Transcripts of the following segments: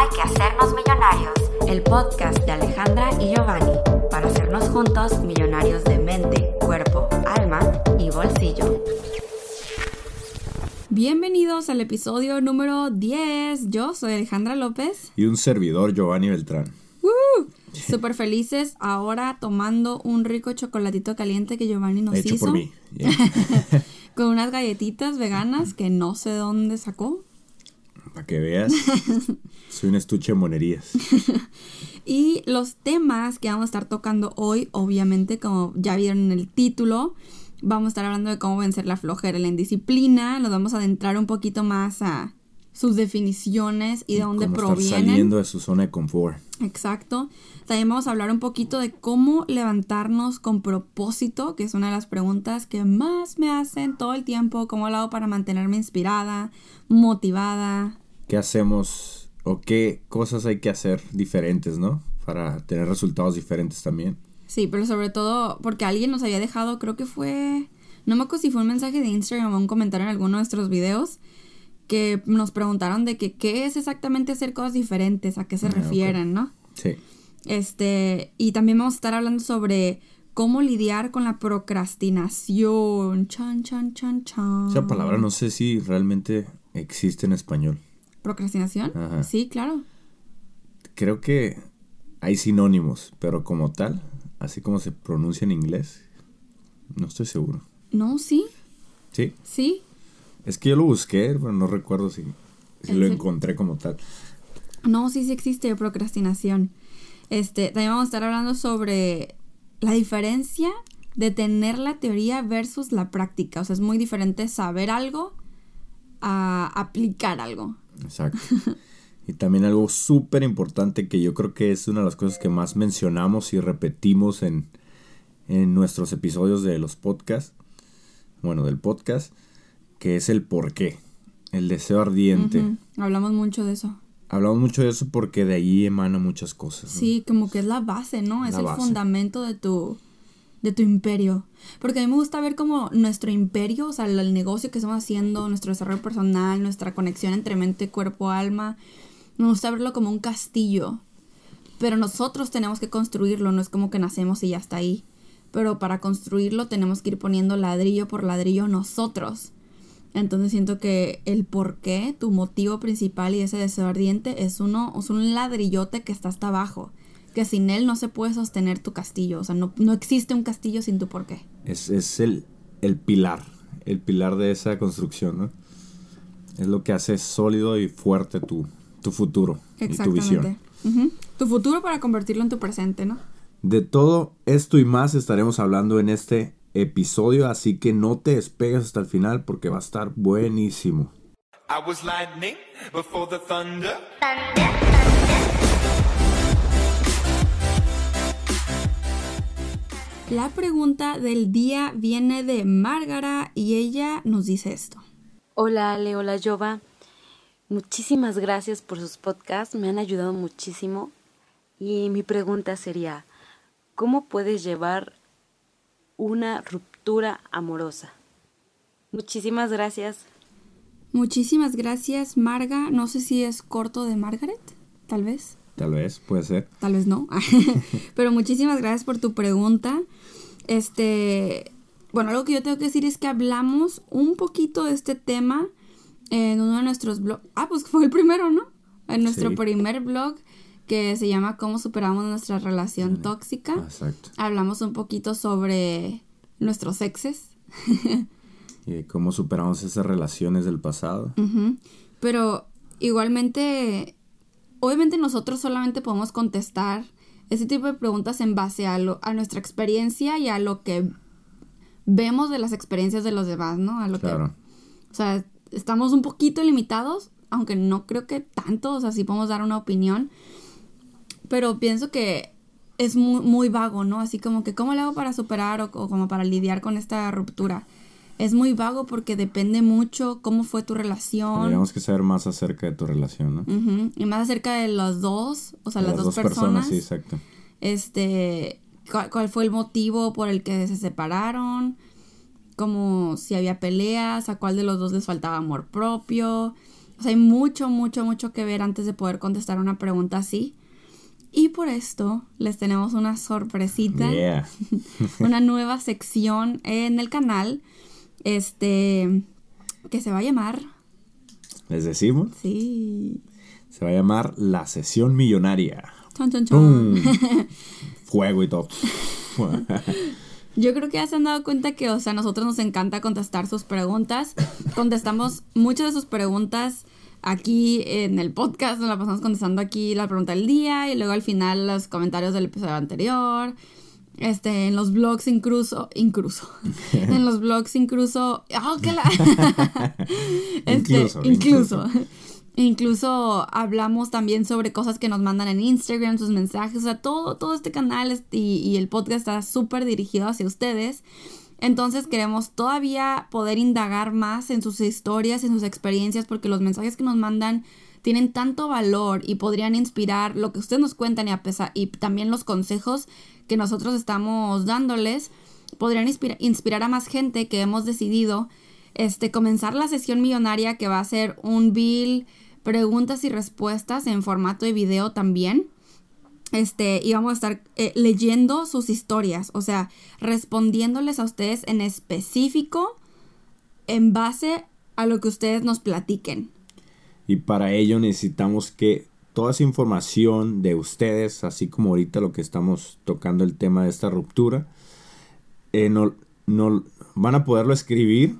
Hay que hacernos millonarios, el podcast de Alejandra y Giovanni, para hacernos juntos millonarios de mente, cuerpo, alma y bolsillo. Bienvenidos al episodio número 10. Yo soy Alejandra López. Y un servidor, Giovanni Beltrán. ¡Woo! Súper felices ahora tomando un rico chocolatito caliente que Giovanni nos Hecho hizo. por mí. Yeah. Con unas galletitas veganas que no sé dónde sacó. Para que veas, soy un estuche de monerías. Y los temas que vamos a estar tocando hoy, obviamente, como ya vieron en el título, vamos a estar hablando de cómo vencer la flojera y la indisciplina. Nos vamos a adentrar un poquito más a sus definiciones y de dónde Como estar provienen. saliendo de su zona de confort. Exacto. También vamos a hablar un poquito de cómo levantarnos con propósito, que es una de las preguntas que más me hacen todo el tiempo. ¿Cómo lo hago para mantenerme inspirada, motivada? ¿Qué hacemos o qué cosas hay que hacer diferentes, no? Para tener resultados diferentes también. Sí, pero sobre todo porque alguien nos había dejado, creo que fue, no me acuerdo si fue un mensaje de Instagram o un comentario en alguno de nuestros videos, que nos preguntaron de que qué es exactamente hacer cosas diferentes, a qué se Ah, refieren, ¿no? Sí. Este, y también vamos a estar hablando sobre cómo lidiar con la procrastinación. Chan, chan, chan, chan. Esa palabra no sé si realmente existe en español. ¿Procrastinación? Ajá. Sí, claro. Creo que hay sinónimos, pero como tal, así como se pronuncia en inglés, no estoy seguro. No, sí, Sí. sí. Es que yo lo busqué, pero no recuerdo si, si ¿En lo encontré como tal. No, sí, sí existe procrastinación. Este, también vamos a estar hablando sobre la diferencia de tener la teoría versus la práctica. O sea, es muy diferente saber algo a aplicar algo. Exacto. Y también algo súper importante que yo creo que es una de las cosas que más mencionamos y repetimos en, en nuestros episodios de los podcasts, bueno, del podcast, que es el por qué, el deseo ardiente. Hablamos mucho de eso. Hablamos mucho de eso porque de ahí emana muchas cosas. ¿no? Sí, como que es la base, ¿no? Es el base. fundamento de tu, de tu imperio. Porque a mí me gusta ver como nuestro imperio, o sea, el, negocio que estamos haciendo, nuestro desarrollo personal, nuestra conexión entre mente, cuerpo, alma. Me gusta verlo como un castillo. Pero nosotros tenemos que construirlo, no es como que nacemos y ya está ahí. Pero para construirlo tenemos que ir poniendo ladrillo por ladrillo nosotros. Entonces siento que el por qué, tu motivo principal y ese deseo ardiente es uno, es un ladrillote que está hasta abajo. Que sin él no se puede sostener tu castillo. O sea, no, no existe un castillo sin tu por qué. Es, es el, el pilar, el pilar de esa construcción, ¿no? Es lo que hace sólido y fuerte tu, tu futuro y tu visión. Tu futuro para convertirlo en tu presente, ¿no? De todo esto y más estaremos hablando en este episodio, así que no te despegues hasta el final porque va a estar buenísimo. I was lightning before the thunder. La pregunta del día viene de Márgara y ella nos dice esto. Hola Ale, hola Jova. Muchísimas gracias por sus podcasts, me han ayudado muchísimo. Y mi pregunta sería, ¿cómo puedes llevar una ruptura amorosa? Muchísimas gracias. Muchísimas gracias, Marga. No sé si es corto de Margaret, tal vez. Tal vez, puede ser. Tal vez no. Pero muchísimas gracias por tu pregunta. Este, bueno, algo que yo tengo que decir es que hablamos un poquito de este tema en uno de nuestros blogs. Ah, pues fue el primero, ¿no? En nuestro Sí. primer blog que se llama Cómo superamos nuestra relación tóxica. Exacto. Hablamos un poquito sobre nuestros exes. Y cómo superamos esas relaciones del pasado. Pero igualmente, obviamente nosotros solamente podemos contestar ese tipo de preguntas en base a, lo, a nuestra experiencia y a lo que vemos de las experiencias de los demás, ¿no? A lo Claro. que, o sea, estamos un poquito limitados, aunque no creo que tanto, o sea, sí podemos dar una opinión, pero pienso que es muy, muy vago, ¿no? Así como que, ¿cómo le hago para superar o, o como para lidiar con esta ruptura? Es muy vago porque depende mucho cómo fue tu relación. Tendríamos que saber más acerca de tu relación, ¿no? Ujú, Y más acerca de los dos, o sea, De las, dos, personas. sí, exacto. este, cuál, cuál fue el motivo por el que se separaron, como si había peleas, a cuál de los dos les faltaba amor propio, O sea, hay mucho, mucho, mucho que ver antes de poder contestar una pregunta así. Y por esto les tenemos una sorpresita, Yeah. una nueva sección en el canal, este, que se va a llamar, Les decimos, sí, se va a llamar La Sesión Millonaria. chon, chon, chon. Fuego y todo. Yo creo que ya se han dado cuenta que, o sea, a nosotros nos encanta contestar sus preguntas. Contestamos muchas de sus preguntas aquí en el podcast, nos la pasamos contestando aquí la pregunta del día y luego al final los comentarios del episodio anterior. Este, en los blogs incluso, incluso, en los blogs incluso, ¡oh, que la! Este, Incluso, incluso, incluso hablamos también sobre cosas que nos mandan en Instagram, sus mensajes, o sea, todo, todo este canal es- y, y el podcast está súper dirigido hacia ustedes. Entonces queremos todavía poder indagar más en sus historias, en sus experiencias, porque los mensajes que nos mandan tienen tanto valor y podrían inspirar lo que ustedes nos cuentan y, a pesar, y también los consejos que nosotros estamos dándoles, podrían inspira- inspirar a más gente que hemos decidido este, comenzar la sesión millonaria que va a ser un bill, preguntas y respuestas en formato de video también. Este, y vamos a estar eh, leyendo sus historias, o sea, respondiéndoles a ustedes en específico en base a lo que ustedes nos platiquen. Y para ello necesitamos que toda esa información de ustedes, así como ahorita lo que estamos tocando el tema de esta ruptura, eh, no, no- van a poderlo escribir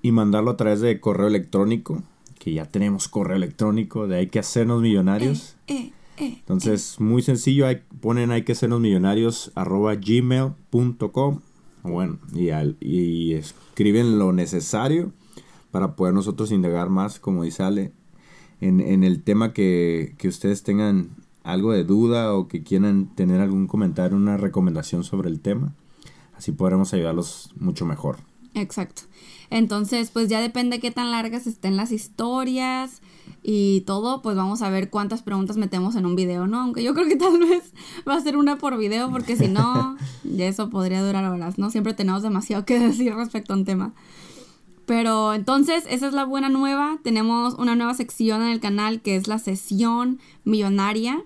y mandarlo a través de correo electrónico, que ya tenemos correo electrónico, de hay que hacernos millonarios. Eh, eh, Entonces, muy sencillo, hay, ponen hay que hacernos millonarios arroba gmail.com. Bueno, y, al- y escriben lo necesario para poder nosotros indagar más, como dice Ale, en, en el tema que, que ustedes tengan algo de duda o que quieran tener algún comentario, una recomendación sobre el tema. Así podremos ayudarlos mucho mejor. Exacto. Entonces, pues ya depende qué tan largas estén las historias y todo, pues vamos a ver cuántas preguntas metemos en un video, ¿no? Aunque yo creo que tal vez va a ser una por video, porque si no, ya eso podría durar horas, ¿no? Siempre tenemos demasiado que decir respecto a un tema. Pero entonces, esa es la buena nueva. Tenemos una nueva sección en el canal que es la sesión millonaria.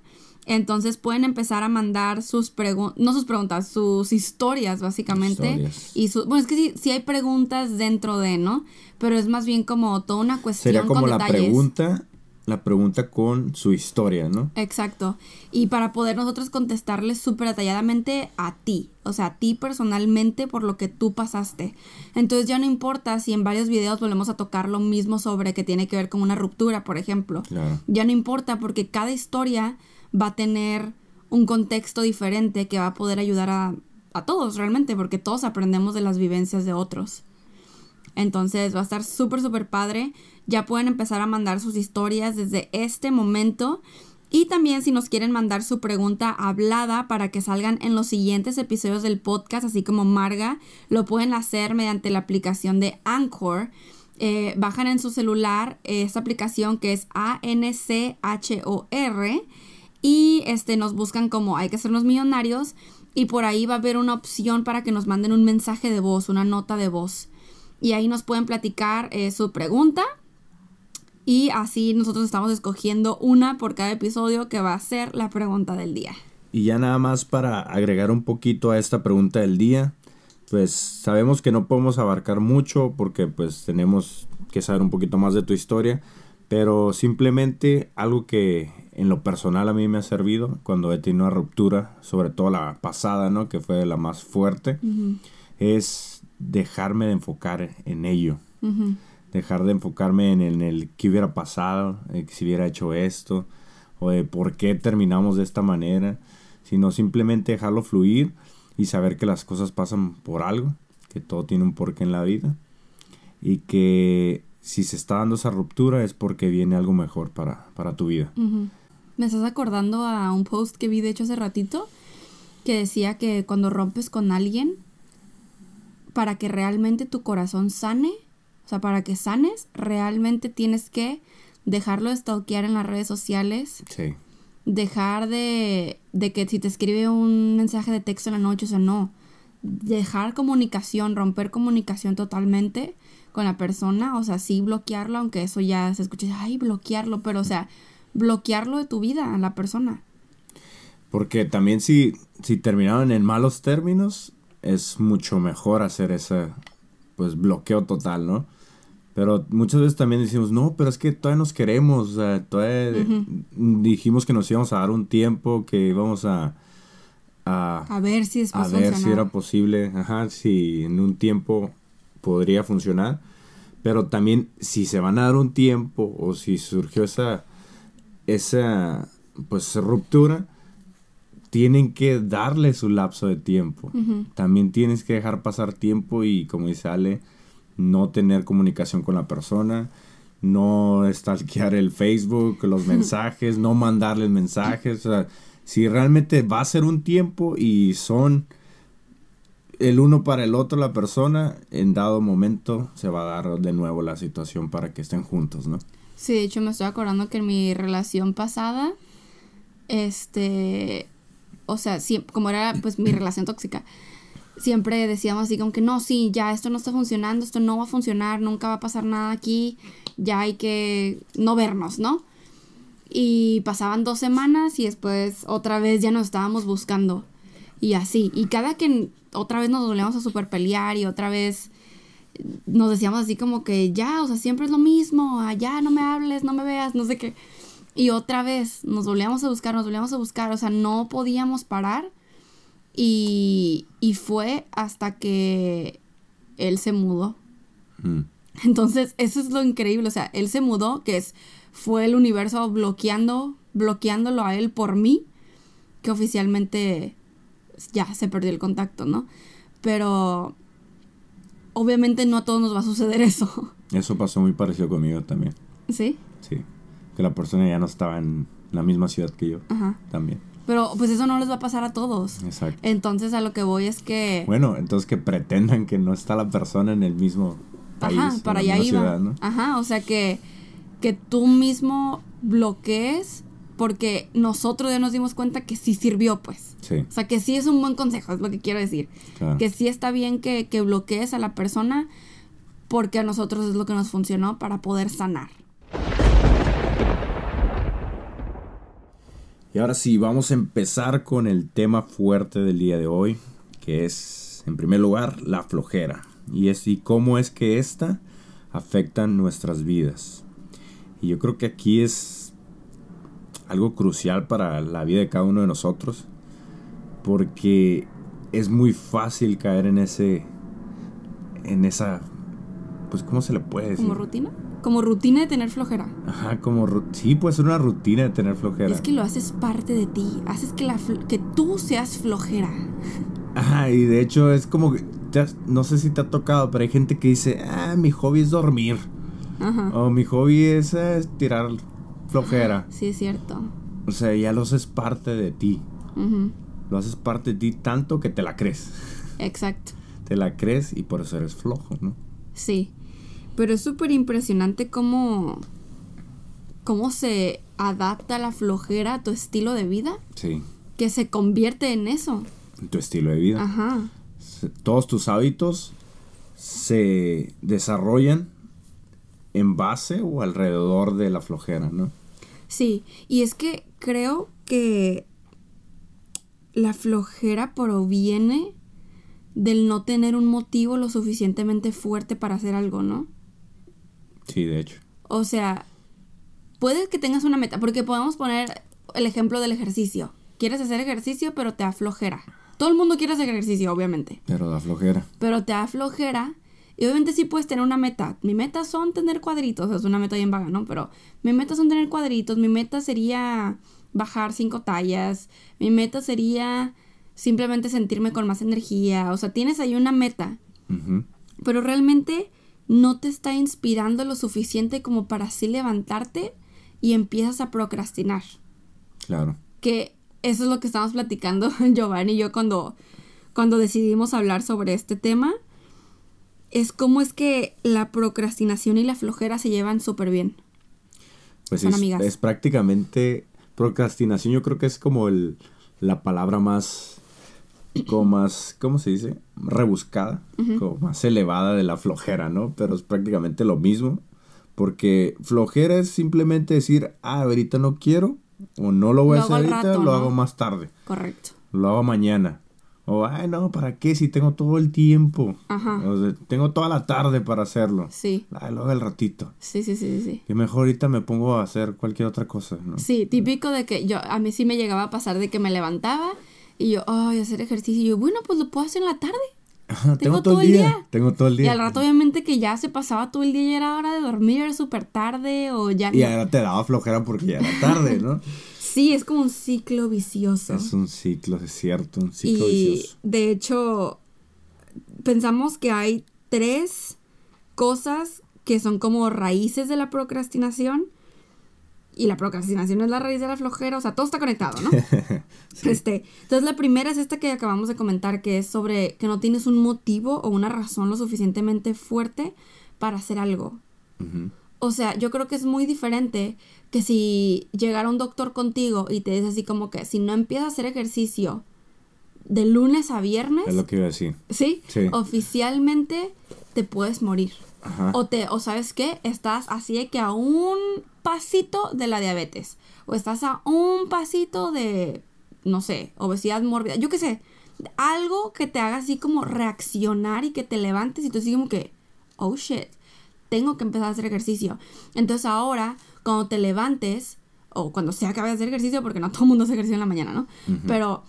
Entonces pueden empezar a mandar sus preguntas, no sus preguntas, sus historias básicamente. Historias. Y su, bueno, es que sí, sí hay preguntas dentro de, ¿no? Pero es más bien como toda una cuestión Sería como con la detalles. pregunta, la pregunta con su historia, ¿no? Exacto. Y para poder nosotros contestarles súper detalladamente a ti, o sea, a ti personalmente por lo que tú pasaste. Entonces ya no importa si en varios videos volvemos a tocar lo mismo sobre que tiene que ver con una ruptura, por ejemplo. Claro. Ya no importa porque cada historia va a tener un contexto diferente que va a poder ayudar a, a todos realmente, porque todos aprendemos de las vivencias de otros. Entonces va a estar súper, súper padre. Ya pueden empezar a mandar sus historias desde este momento. Y también si nos quieren mandar su pregunta hablada para que salgan en los siguientes episodios del podcast, así como Marga, lo pueden hacer mediante la aplicación de Anchor. Eh, bajan en su celular esta aplicación que es A-N-C-H-O-R y este, nos buscan como hay que ser millonarios y por ahí va a haber una opción para que nos manden un mensaje de voz, una nota de voz. Y ahí nos pueden platicar eh, su pregunta. Y así nosotros estamos escogiendo una por cada episodio que va a ser la pregunta del día. Y ya nada más para agregar un poquito a esta pregunta del día, pues sabemos que no podemos abarcar mucho porque pues tenemos que saber un poquito más de tu historia, pero simplemente algo que en lo personal a mí me ha servido cuando he tenido una ruptura, sobre todo la pasada, ¿no? Que fue la más fuerte, es dejarme de enfocar en ello. Dejar de enfocarme en, en el qué hubiera pasado, eh, si hubiera hecho esto, o de por qué terminamos de esta manera, sino simplemente dejarlo fluir y saber que las cosas pasan por algo, que todo tiene un porqué en la vida y que si se está dando esa ruptura es porque viene algo mejor para, para tu vida. Me estás acordando a un post que vi de hecho hace ratito que decía que cuando rompes con alguien, para que realmente tu corazón sane, o sea, para que sanes, realmente tienes que dejarlo de stalkear en las redes sociales, Sí, dejar de, de que si te escribe un mensaje de texto en la noche, o sea, no, dejar comunicación, romper comunicación totalmente con la persona, o sea, sí bloquearlo, aunque eso ya se escuche, ay, bloquearlo, pero o sea, bloquearlo de tu vida a la persona. Porque también si, si terminaron en malos términos, es mucho mejor hacer ese pues bloqueo total, ¿no? Pero muchas veces también decimos, no, pero es que todavía nos queremos, o sea, todavía dijimos que nos íbamos a dar un tiempo, que íbamos a... A, A ver si después a ver si era posible, ajá, si en un tiempo podría funcionar. Pero también si se van a dar un tiempo o si surgió esa, esa pues ruptura, tienen que darle su lapso de tiempo. También tienes que dejar pasar tiempo y como dice Ale, no tener comunicación con la persona, no stalkear el Facebook, los mensajes, no mandarles mensajes. O sea, si realmente va a ser un tiempo y son el uno para el otro la persona, en dado momento se va a dar de nuevo la situación para que estén juntos, ¿no? Sí, de hecho me estoy acordando que en mi relación pasada, este, o sea, como era pues mi relación tóxica, siempre decíamos así como que no, sí, ya esto no está funcionando, esto no va a funcionar, nunca va a pasar nada aquí, ya hay que no vernos, ¿no? Y pasaban dos semanas y después otra vez ya nos estábamos buscando. Y así. Y cada que otra vez nos volvíamos a super pelear y otra vez nos decíamos así como que ya, o sea, siempre es lo mismo, ah, ya no me hables, no me veas, no sé qué. Y otra vez nos volvíamos a buscar, nos volvíamos a buscar, o sea, no podíamos parar. Y, y fue hasta que él se mudó. Mm. Entonces, eso es lo increíble, o sea, él se mudó, que es fue el universo bloqueando, bloqueándolo a él por mí, que oficialmente ya se perdió el contacto, ¿no? Pero obviamente no a todos nos va a suceder eso, Eso pasó muy parecido conmigo también. ¿sí? Que la persona ya no estaba en la misma ciudad que yo. Ajá. También. Pero pues eso no les va a pasar a todos. Exacto. Entonces a lo que voy es que... Bueno, entonces que pretendan que no está la persona en el mismo país. Ajá, para allá iba. ciudad, ¿no? Ajá, o sea que, que tú mismo bloquees porque nosotros ya nos dimos cuenta que sí sirvió, pues. Sí, O sea que sí es un buen consejo, es lo que quiero decir. claro. Que sí está bien que, que bloquees a la persona porque a nosotros es lo que nos funcionó para poder sanar. Y ahora sí, vamos a empezar con el tema fuerte del día de hoy, que es, en primer lugar, la flojera. Y es y cómo es que esta afecta nuestras vidas. Y yo creo que aquí es algo crucial para la vida de cada uno de nosotros, porque es muy fácil caer en ese, en esa, pues, ¿cómo se le puede decir? ¿Como rutina? Como rutina de tener flojera. Ajá, como, sí, puede ser una rutina de tener flojera. Es que lo haces parte de ti. Haces que, la que tú seas flojera. Ajá, y de hecho es como que, no sé si te ha tocado, pero hay gente que dice, ah, mi hobby es dormir. Ajá. O mi hobby es, eh, tirar flojera. Sí, es cierto. O sea, ya lo haces parte de ti. Ujú. Lo haces parte de ti tanto que te la crees. Exacto. Te la crees y por eso eres flojo, ¿no? Sí. Pero es súper impresionante cómo, cómo se adapta la flojera a tu estilo de vida, Sí, que se convierte en eso. en tu estilo de vida. Ajá. Todos tus hábitos se desarrollan en base o alrededor de la flojera, ¿no? Sí, y es que creo que la flojera proviene del no tener un motivo lo suficientemente fuerte para hacer algo, ¿no? Sí, de hecho. O sea, puede que tengas una meta, porque podemos poner el ejemplo del ejercicio. Quieres hacer ejercicio, pero te da flojera. Todo el mundo quiere hacer ejercicio, obviamente. Pero da flojera. Pero te da flojera. Y obviamente sí puedes tener una meta. Mi meta son tener cuadritos. Es una meta bien vaga, ¿no? Pero mi meta son tener cuadritos. Mi meta sería bajar cinco tallas. Mi meta sería simplemente sentirme con más energía. O sea, tienes ahí una meta. Pero realmente no te está inspirando lo suficiente como para así levantarte y empiezas a procrastinar. Claro. Que eso es lo que estamos platicando Giovanni y yo cuando, cuando decidimos hablar sobre este tema. Es como es que la procrastinación y la flojera se llevan súper bien. Pues Son es, amigas. es prácticamente procrastinación. Yo creo que es como el, la palabra más como más, ¿cómo se dice? Rebuscada, como más elevada de la flojera, ¿no? Pero es prácticamente lo mismo. Porque flojera es simplemente decir, ah, ahorita no quiero, o no lo voy Lo a hacer ahorita, rato, lo ¿no? hago más tarde, Correcto. lo hago mañana. O, ay, no, ¿para qué? Si tengo todo el tiempo. Ajá. O sea, tengo toda la tarde para hacerlo. Sí. Ah, lo hago al ratito. Sí, sí, sí, sí, sí. Que mejor ahorita me pongo a hacer cualquier otra cosa, ¿no? Sí, típico de que yo, a mí sí me llegaba a pasar de que me levantaba y yo, ay, hacer ejercicio. Y yo, bueno, pues lo puedo hacer en la tarde. Ajá, Tengo todo el día. Tengo todo el Y día. al rato, obviamente, que ya se pasaba todo el día y era hora de dormir, era súper tarde o ya Y no. ahora te daba flojera porque ya era tarde, ¿no? Sí, es como un ciclo vicioso. es un ciclo, es cierto, un ciclo y vicioso. de hecho, pensamos que hay tres cosas que son como raíces de la procrastinación. Y la procrastinación es la raíz de la flojera, o sea, todo está conectado, ¿no? Este, entonces la primera es esta que acabamos de comentar, que es sobre que no tienes un motivo o una razón lo suficientemente fuerte para hacer algo. O sea, yo creo que es muy diferente que si llegara un doctor contigo y te dice así como que si no empiezas a hacer ejercicio de lunes a viernes, Es lo que iba a decir. ¿sí? Sí. Oficialmente te puedes morir. Ajá. O te, o sabes qué, estás así de que a un pasito de la diabetes. O estás a un pasito de, no sé, obesidad mórbida. Yo qué sé. Algo que te haga así como reaccionar y que te levantes y tú así como que, oh shit, tengo que empezar a hacer ejercicio. Entonces ahora, cuando te levantes, o cuando sea que vayas a hacer ejercicio, porque no todo el mundo hace ejercicio en la mañana, ¿no? Pero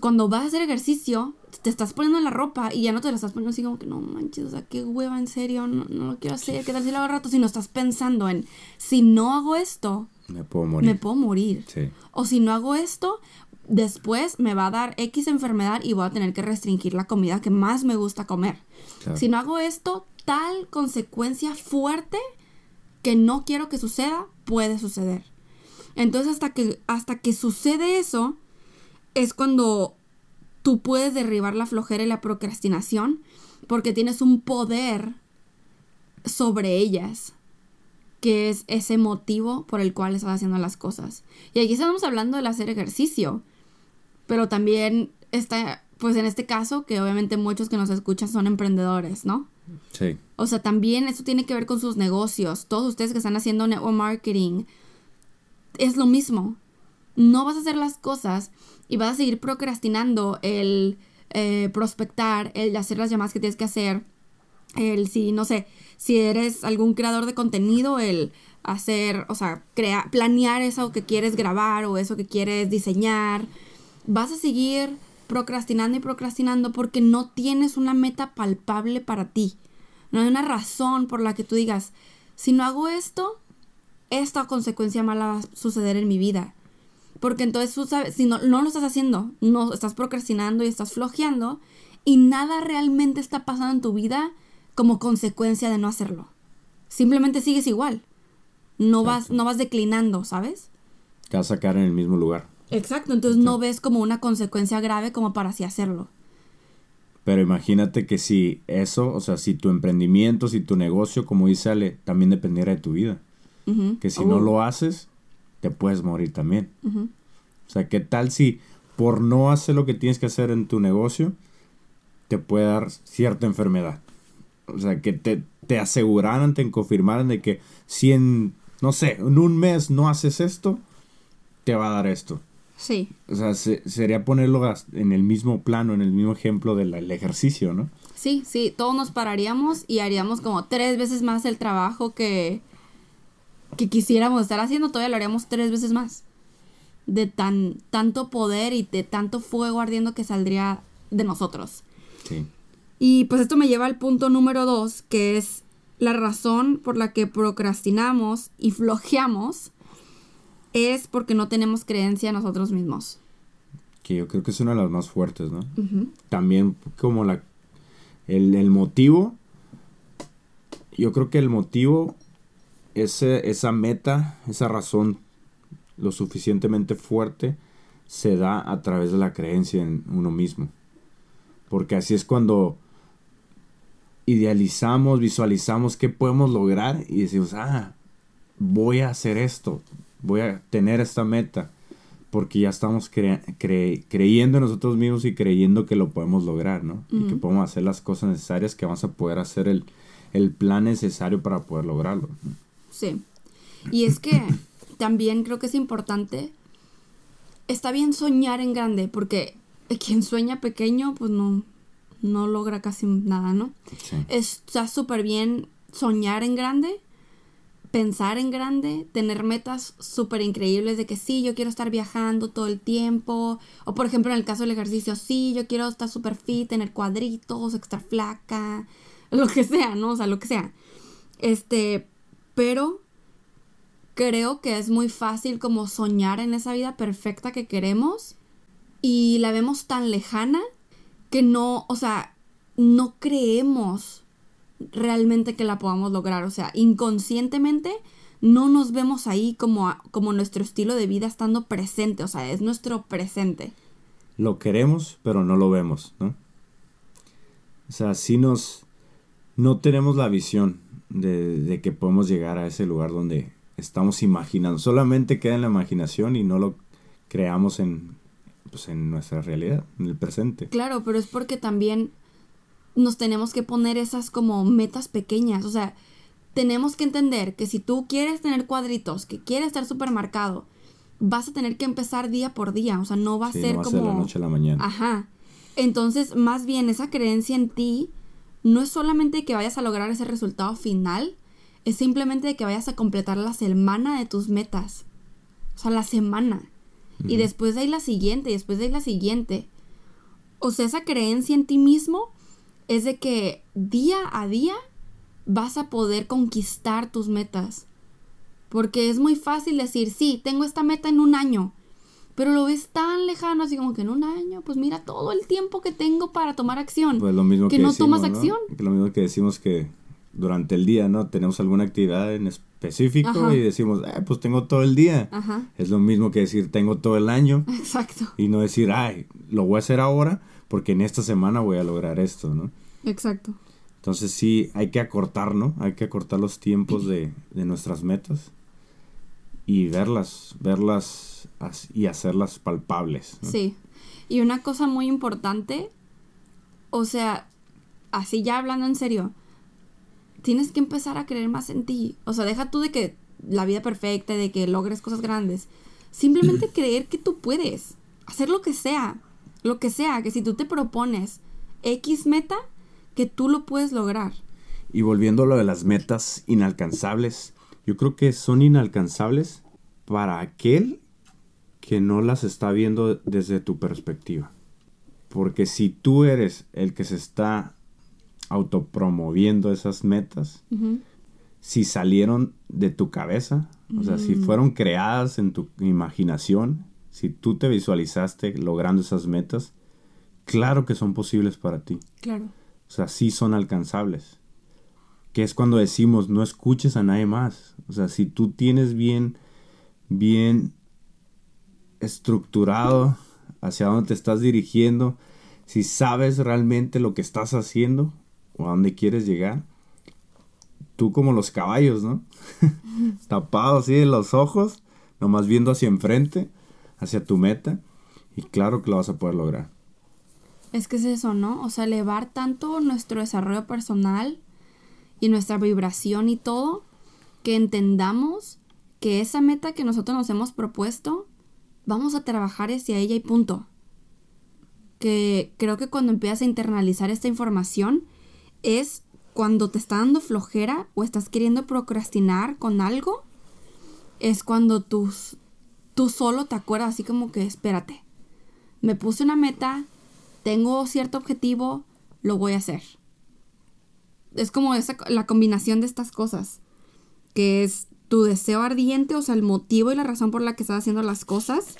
cuando vas a hacer ejercicio, te estás poniendo la ropa y ya no te la estás poniendo así como que no manches, o sea, qué hueva, en serio, no, no lo quiero hacer, qué tal si lo hago rato, sino estás pensando en, si no hago esto, Me puedo morir. me puedo morir. Sí. O si no hago esto, después me va a dar X enfermedad y voy a tener que restringir la comida que más me gusta comer. Claro. Si no hago esto, tal consecuencia fuerte que no quiero que suceda, puede suceder. Entonces hasta que, hasta que sucede eso, es cuando tú puedes derribar la flojera y la procrastinación porque tienes un poder sobre ellas que es ese motivo por el cual estás haciendo las cosas. Y aquí estamos hablando del hacer ejercicio, pero también está, pues en este caso, que obviamente muchos que nos escuchan son emprendedores, ¿no? Sí. O sea, también eso tiene que ver con sus negocios. Todos ustedes que están haciendo network marketing, es lo mismo. No vas a hacer las cosas y vas a seguir procrastinando el eh, prospectar, el hacer las llamadas que tienes que hacer, el si, no sé, si eres algún creador de contenido, el hacer, o sea, crear, planear eso que quieres grabar o eso que quieres diseñar. Vas a seguir procrastinando y procrastinando porque no tienes una meta palpable para ti. No hay una razón por la que tú digas, si no hago esto, esta consecuencia mala va a suceder en mi vida. Porque entonces tú sabes, si no, no lo estás haciendo, no estás procrastinando y estás flojeando y nada realmente está pasando en tu vida como consecuencia de no hacerlo. Simplemente sigues igual. No vas, no vas declinando, ¿sabes? Te vas a sacar en el mismo lugar. Exacto, entonces no ves como una consecuencia grave como para así hacerlo. Pero imagínate que si eso, o sea, si tu emprendimiento, si tu negocio, como dice Ale, también dependiera de tu vida. Que si no lo haces, te puedes morir también. O sea, ¿qué tal si por no hacer lo que tienes que hacer en tu negocio, te puede dar cierta enfermedad? O sea, que te, te aseguraran, te confirmaran de que si en, no sé, en un mes no haces esto, te va a dar esto. Sí, O sea, se- sería ponerlo en el mismo plano, en el mismo ejemplo del el ejercicio, ¿no? sí, sí, todos nos pararíamos y haríamos como tres veces más el trabajo que, que quisiéramos estar haciendo, todavía lo haríamos tres veces más. De tan, tanto poder y de tanto fuego ardiendo que saldría de nosotros. Sí. Y pues esto me lleva al punto número dos, que es la razón por la que procrastinamos y flojeamos es porque no tenemos creencia en nosotros mismos. Que yo creo que es una de las más fuertes, ¿no? También como la el, el motivo. Yo creo que el motivo, ese, esa meta, esa razón lo suficientemente fuerte, se da a través de la creencia en uno mismo. Porque así es cuando idealizamos, visualizamos qué podemos lograr y decimos, ah, voy a hacer esto, voy a tener esta meta. porque ya estamos cre- cre- creyendo en nosotros mismos y creyendo que lo podemos lograr, ¿no? Y que podemos hacer las cosas necesarias, que vamos a poder hacer el, el plan necesario para poder lograrlo. ¿no? Sí. Y es que también creo que es importante. Está bien soñar en grande, porque quien sueña pequeño, pues no, no logra casi nada, ¿no? Sí. Está súper bien soñar en grande, pensar en grande, tener metas súper increíbles de que sí, yo quiero estar viajando todo el tiempo. O por ejemplo, en el caso del ejercicio, sí, yo quiero estar súper fit, tener cuadritos, extra flaca, lo que sea, ¿no? O sea, lo que sea. Este, pero creo que es muy fácil como soñar en esa vida perfecta que queremos y la vemos tan lejana que no, o sea, no creemos realmente que la podamos lograr. O sea, inconscientemente no nos vemos ahí como, como nuestro estilo de vida estando presente. O sea, es nuestro presente. Lo queremos, pero no lo vemos, ¿no? O sea, sí nos... No tenemos la visión de, de que podemos llegar a ese lugar donde estamos imaginando. Solamente queda en la imaginación y no lo creamos en, pues, en nuestra realidad, en el presente. Claro, pero es porque también nos tenemos que poner esas como metas pequeñas. O sea, tenemos que entender que si tú quieres tener cuadritos, que quieres estar súper marcado, vas a tener que empezar día por día. O sea, no va a Sí, ser no va a como... ser de la noche a la mañana. Ajá. Entonces, más bien esa creencia en ti no es solamente que vayas a lograr ese resultado final, es simplemente que vayas a completar la semana de tus metas. O sea, la semana. Y después de ahí la siguiente, y después de ahí la siguiente. O sea, esa creencia en ti mismo es de que día a día vas a poder conquistar tus metas. Porque es muy fácil decir, sí, tengo esta meta en un año. Pero lo ves tan lejano, así como que en un año, pues mira todo el tiempo que tengo para tomar acción. Pues lo mismo que, que no decimos, tomas ¿no? acción. Que lo mismo que decimos que durante el día, ¿no? Tenemos alguna actividad en específico Ajá. y decimos, eh, pues tengo todo el día. Ajá, Es lo mismo que decir, tengo todo el año exacto, y no decir, ay, lo voy a hacer ahora porque en esta semana voy a lograr esto, ¿no? exacto. Entonces sí, hay que acortar, ¿no? Hay que acortar los tiempos de, de nuestras metas y verlas, verlas as- y hacerlas palpables. ¿no? Sí. Y una cosa muy importante, o sea, así ya hablando en serio, tienes que empezar a creer más en ti. O sea, deja tú de que la vida perfecta, de que logres cosas grandes. Simplemente creer que tú puedes hacer lo que sea, lo que sea, que si tú te propones X meta, que tú lo puedes lograr. Y volviendo a lo de las metas inalcanzables, yo creo que son inalcanzables para aquel que no las está viendo desde tu perspectiva. Porque si tú eres el que se está autopromoviendo esas metas, si salieron de tu cabeza, o sea, si fueron creadas en tu imaginación, si tú te visualizaste logrando esas metas, claro que son posibles para ti. Claro. O sea, sí son alcanzables. Que es cuando decimos, no escuches a nadie más. O sea, si tú tienes bien, bien estructurado hacia dónde te estás dirigiendo, si sabes realmente lo que estás haciendo o a dónde quieres llegar, tú como los caballos, ¿no? Tapado así de los ojos, nomás viendo hacia enfrente, hacia tu meta, y claro que lo vas a poder lograr. Es que es eso, ¿no? O sea, elevar tanto nuestro desarrollo personal y nuestra vibración y todo, que entendamos que esa meta que nosotros nos hemos propuesto, vamos a trabajar hacia ella y punto. Que creo que cuando empiezas a internalizar esta información es cuando te está dando flojera o estás queriendo procrastinar con algo, es cuando tú, tú solo te acuerdas así como que espérate, me puse una meta, tengo cierto objetivo, lo voy a hacer. Es como esa, la combinación de estas cosas, que es tu deseo ardiente, o sea, el motivo y la razón por la que estás haciendo las cosas,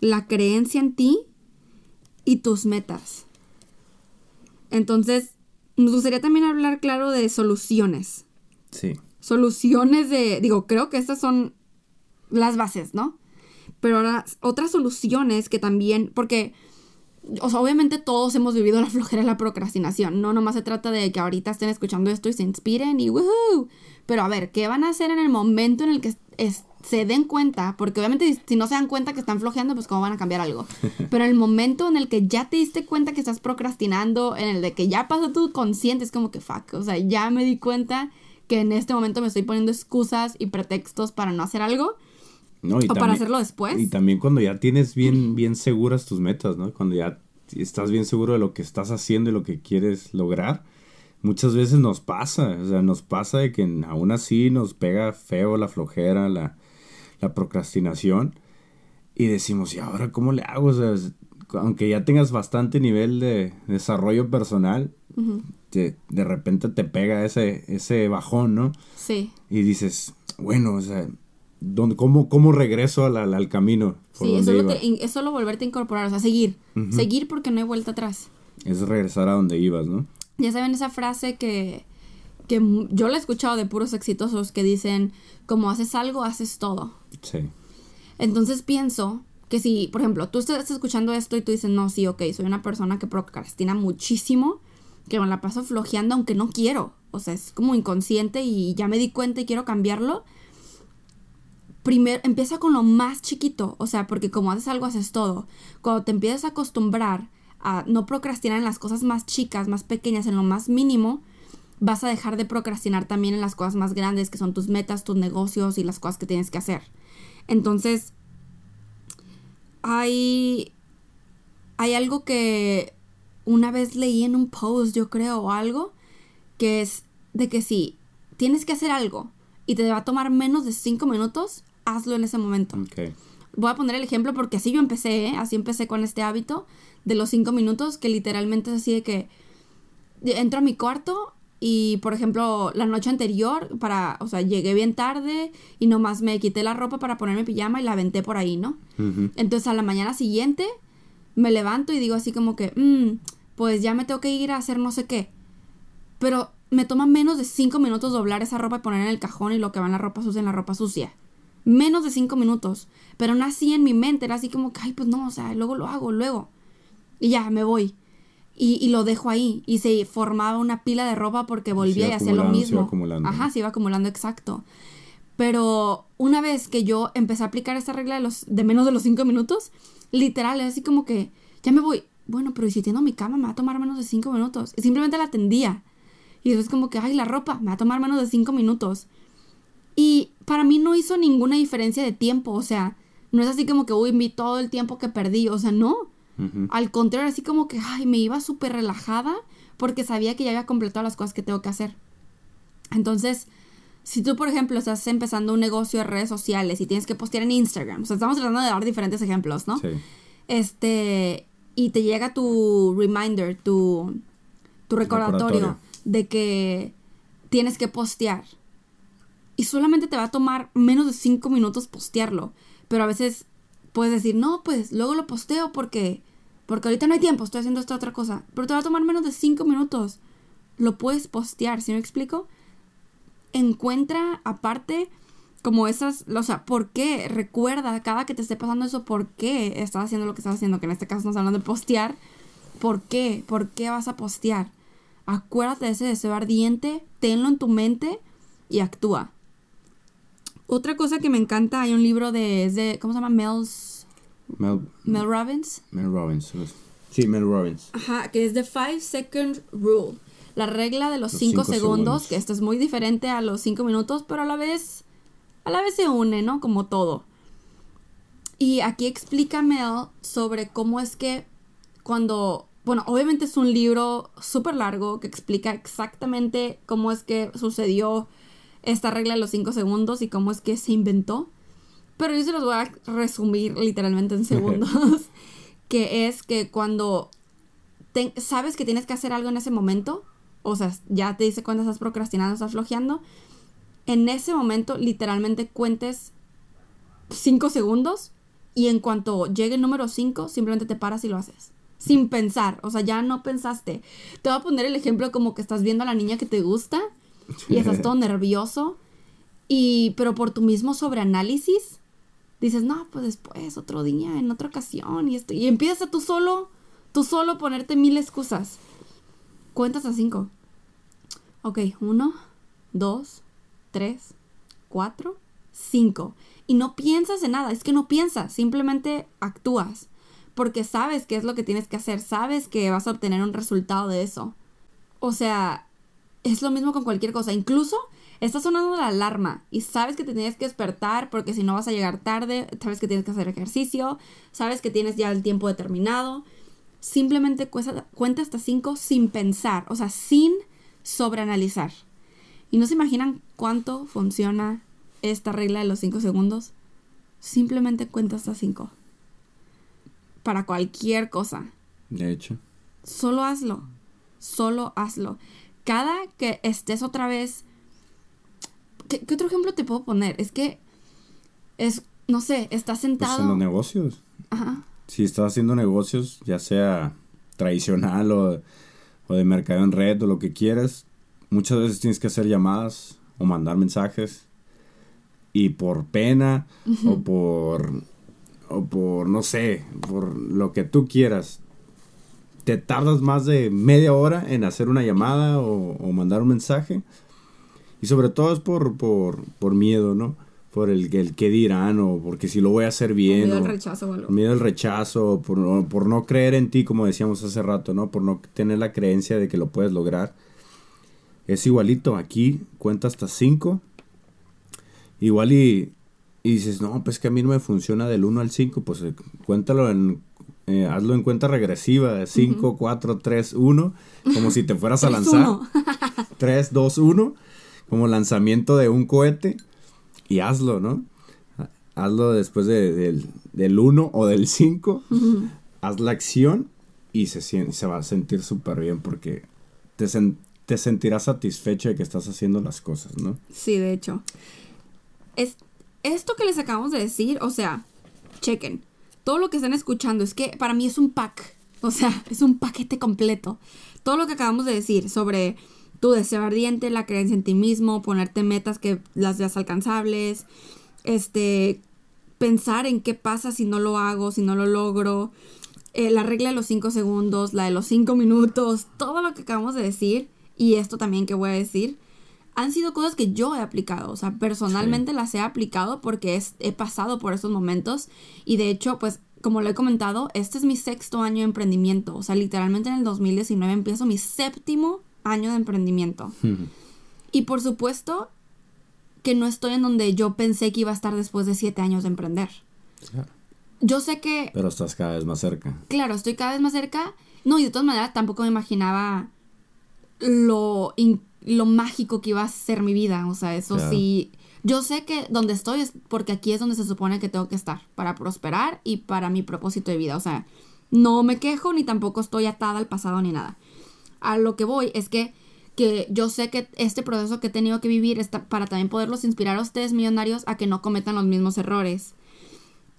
la creencia en ti y tus metas. Entonces, nos gustaría también hablar, claro, de soluciones. Sí. Soluciones de, digo, creo que estas son las bases, ¿no? Pero ahora, otras soluciones que también, porque, o sea, obviamente todos hemos vivido la flojera y la procrastinación. No nomás se trata de que ahorita estén escuchando esto y se inspiren y ¡woohoo! Pero a ver, ¿qué van a hacer en el momento en el que es- se den cuenta, porque obviamente si no se dan cuenta que están flojeando, pues cómo van a cambiar algo. Pero el momento en el que ya te diste cuenta que estás procrastinando, en el de que ya pasó tu consciente, es como que fuck, o sea, ya me di cuenta que en este momento me estoy poniendo excusas y pretextos para no hacer algo. No, y o para también- hacerlo después. Y también cuando ya tienes bien, bien seguras tus metas, ¿no? Cuando ya estás bien seguro de lo que estás haciendo y lo que quieres lograr. Muchas veces nos pasa, o sea, nos pasa de que aún así nos pega feo la flojera, la, la procrastinación. Y decimos, ¿y ahora cómo le hago? O sea, aunque ya tengas bastante nivel de desarrollo personal, te- de repente te pega ese, ese bajón, ¿no? Sí. Y dices, bueno, o sea, ¿dónde, cómo, ¿cómo regreso al, al- al camino? por Sí, es donde solo, iba? te- in- es solo volverte a incorporar, o sea, seguir. Seguir porque no hay vuelta atrás. Es regresar a donde ibas, ¿no? Ya saben esa frase que, que yo la he escuchado de puros exitosos que dicen, como haces algo, haces todo. Sí. Entonces pienso que si, por ejemplo, tú estás escuchando esto y tú dices, no, sí, ok, soy una persona que procrastina muchísimo, que me la paso flojeando aunque no quiero. O sea, es como inconsciente y ya me di cuenta y quiero cambiarlo. Primero, empieza con lo más chiquito, o sea, porque como haces algo, haces todo. Cuando te empiezas a acostumbrar a no procrastinar en las cosas más chicas, más pequeñas, en lo más mínimo, vas a dejar de procrastinar también en las cosas más grandes, que son tus metas, tus negocios y las cosas que tienes que hacer. Entonces, hay, hay algo que una vez leí en un post, yo creo, o algo, que es de que si tienes que hacer algo y te va a tomar menos de cinco minutos, hazlo en ese momento. Ok. Voy a poner el ejemplo porque así yo empecé, ¿eh? así empecé con este hábito de los cinco minutos, que literalmente es así de que entro a mi cuarto y, por ejemplo, la noche anterior, para, o sea, llegué bien tarde y nomás me quité la ropa para ponerme pijama y la aventé por ahí, ¿no? Entonces a la mañana siguiente me levanto y digo así como que, "Mm, pues ya me tengo que ir a hacer no sé qué. Pero me toma menos de cinco minutos doblar esa ropa y poner en el cajón y lo que va en la ropa sucia en la ropa sucia. Menos de cinco minutos. Pero aún así en mi mente era así como que, ay, pues no, o sea, luego lo hago, luego. Y ya, me voy. Y, y lo dejo ahí. Y se formaba una pila de ropa porque volvía y hacía lo acumulando, se iba mismo. acumulando. Ajá, se iba acumulando, exacto. Pero una vez que yo empecé a aplicar esta regla de los de menos de los cinco minutos, literal, es así como que ya me voy. Bueno, pero ¿y si tiendo mi cama me va a tomar menos de cinco minutos. Y simplemente la tendía. Y después como que, ay, la ropa me va a tomar menos de cinco minutos. Y para mí no hizo ninguna diferencia de tiempo. O sea, no es así como que, uy, vi todo el tiempo que perdí. O sea, no. Al contrario, así como que, ay, me iba súper relajada porque sabía que ya había completado las cosas que tengo que hacer. Entonces, si tú, por ejemplo, estás empezando un negocio de redes sociales y tienes que postear en Instagram, o sea, estamos tratando de dar diferentes ejemplos, ¿no? Sí. Este, y te llega tu reminder, tu, tu recordatorio, Recordatorio. de que tienes que postear. Y solamente te va a tomar menos de cinco minutos postearlo. Pero a veces puedes decir, no, pues luego lo posteo porque, porque ahorita no hay tiempo, estoy haciendo esta otra cosa. Pero te va a tomar menos de cinco minutos. Lo puedes postear, ¿sí me explico? Encuentra aparte como esas, o sea, ¿por qué? Recuerda cada que te esté pasando eso, ¿por qué estás haciendo lo que estás haciendo? Que en este caso estamos hablando de postear. ¿Por qué? ¿Por qué vas a postear? Acuérdate de ese deseo ardiente, tenlo en tu mente y actúa. Otra cosa que me encanta, hay un libro de, es de ¿cómo se llama? Mel's, Mel, Mel Robbins. Mel Robbins. Sí, Mel Robbins. Ajá, que es The Five Second Rule. La regla de los Los 5 cinco segundos, segundos. que esto es muy diferente a los 5 minutos, pero a la vez, a la vez se une, ¿no? Como todo. Y aquí explica Mel sobre cómo es que cuando, bueno, obviamente es un libro súper largo que explica exactamente cómo es que sucedió esta regla de los 5 segundos y cómo es que se inventó. Pero yo se los voy a resumir literalmente en segundos. que es que cuando te- sabes que tienes que hacer algo en ese momento, o sea, ya te dice cuando estás procrastinando, estás flojeando, en ese momento literalmente cuentes 5 segundos y en cuanto llegue el número 5, simplemente te paras y lo haces. Sin pensar, o sea, ya no pensaste. Te voy a poner el ejemplo como que estás viendo a la niña que te gusta y estás todo nervioso y pero por tu mismo sobreanálisis dices, "No, pues después otro día, en otra ocasión y esto." Y empiezas a tú solo, tú solo ponerte mil excusas. Cuentas a cinco. Ok, uno, dos, tres, cuatro, 5. Y no piensas en nada, es que no piensas, simplemente actúas. Porque sabes qué es lo que tienes que hacer, sabes que vas a obtener un resultado de eso. O sea, es lo mismo con cualquier cosa. Incluso está sonando la alarma y sabes que te tienes que despertar porque si no vas a llegar tarde, sabes que tienes que hacer ejercicio, sabes que tienes ya el tiempo determinado. Simplemente cuesta- cuenta hasta 5 sin pensar, o sea, sin sobreanalizar. ¿Y no se imaginan cuánto funciona esta regla de los 5 segundos? Simplemente cuenta hasta 5. Para cualquier cosa. De hecho. Solo hazlo. Solo hazlo. Cada que estés otra vez... ¿Qué, qué otro ejemplo te puedo poner? Es que es, no sé, estás Pues en los sentado... negocios. Ajá. Si estás haciendo negocios, ya sea tradicional o, o de mercado en red o lo que quieras, muchas veces tienes que hacer llamadas o mandar mensajes. Y por pena o por o por no sé, por lo que tú quieras, te tardas más de media hora en hacer una llamada o, o mandar un mensaje. Y sobre todo es por, por, por miedo, ¿no? Por el, el qué dirán o porque si lo voy a hacer bien. Miedo al rechazo o algo. Miedo al rechazo, por, no- por no creer en ti, como decíamos hace rato, ¿no? Por no tener la creencia de que lo puedes lograr. Es igualito, aquí cuenta hasta 5. Igual y, y dices, no, pues que a mí no me funciona del 1 al 5, pues eh, cuéntalo en, eh, hazlo en cuenta regresiva, 5, 4, 3, 1, como si te fueras a lanzar. uno. 3, 2, 1, como lanzamiento de un cohete y hazlo, ¿no? Hazlo después de- del, del 1 o del 5, haz la acción y se, se va a sentir súper bien porque te, sen- te sentirás satisfecho de que estás haciendo las cosas, ¿no? Sí, de hecho. Es, esto que les acabamos de decir, o sea, chequen. Todo lo que están escuchando es que para mí es un pack. O sea, es un paquete completo. Todo lo que acabamos de decir sobre tu deseo ardiente, la creencia en ti mismo, ponerte metas que las veas alcanzables, este, pensar en qué pasa si no lo hago, si no lo logro, eh, la regla de los 5 segundos, la de los 5 minutos, todo lo que acabamos de decir y esto también que voy a decir, han sido cosas que yo he aplicado, o sea, personalmente las he aplicado porque es- he pasado por esos momentos y de hecho, pues, como lo he comentado, este es mi sexto año de emprendimiento, o sea, literalmente en el 2019 empiezo mi séptimo año de emprendimiento. Y por supuesto que no estoy en donde yo pensé que iba a estar después de siete años de emprender. Yo sé que Pero estás cada vez más cerca. claro, estoy cada vez más cerca. No, y de todas maneras tampoco me imaginaba lo, in- lo mágico que iba a ser mi vida. O sea, eso Claro. sí. Yo sé que donde estoy es porque aquí es donde se supone que tengo que estar para prosperar y para mi propósito de vida. O sea, no me quejo ni tampoco estoy atada al pasado ni nada. A lo que voy es que, que yo sé que este proceso que he tenido que vivir está para también poderlos inspirar a ustedes millonarios a que no cometan los mismos errores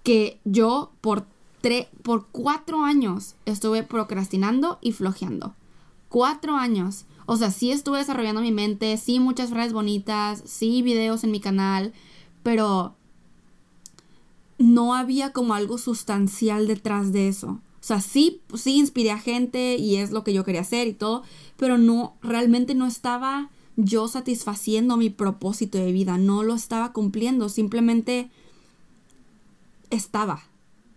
que yo por, tre- por cuatro años estuve procrastinando y flojeando. Cuatro años. O sea, sí estuve desarrollando mi mente, sí muchas frases bonitas, sí videos en mi canal, pero no había como algo sustancial detrás de eso. O sea, sí, sí inspiré a gente y es lo que yo quería hacer y todo, pero no, realmente no estaba yo satisfaciendo mi propósito de vida, no lo estaba cumpliendo, simplemente estaba.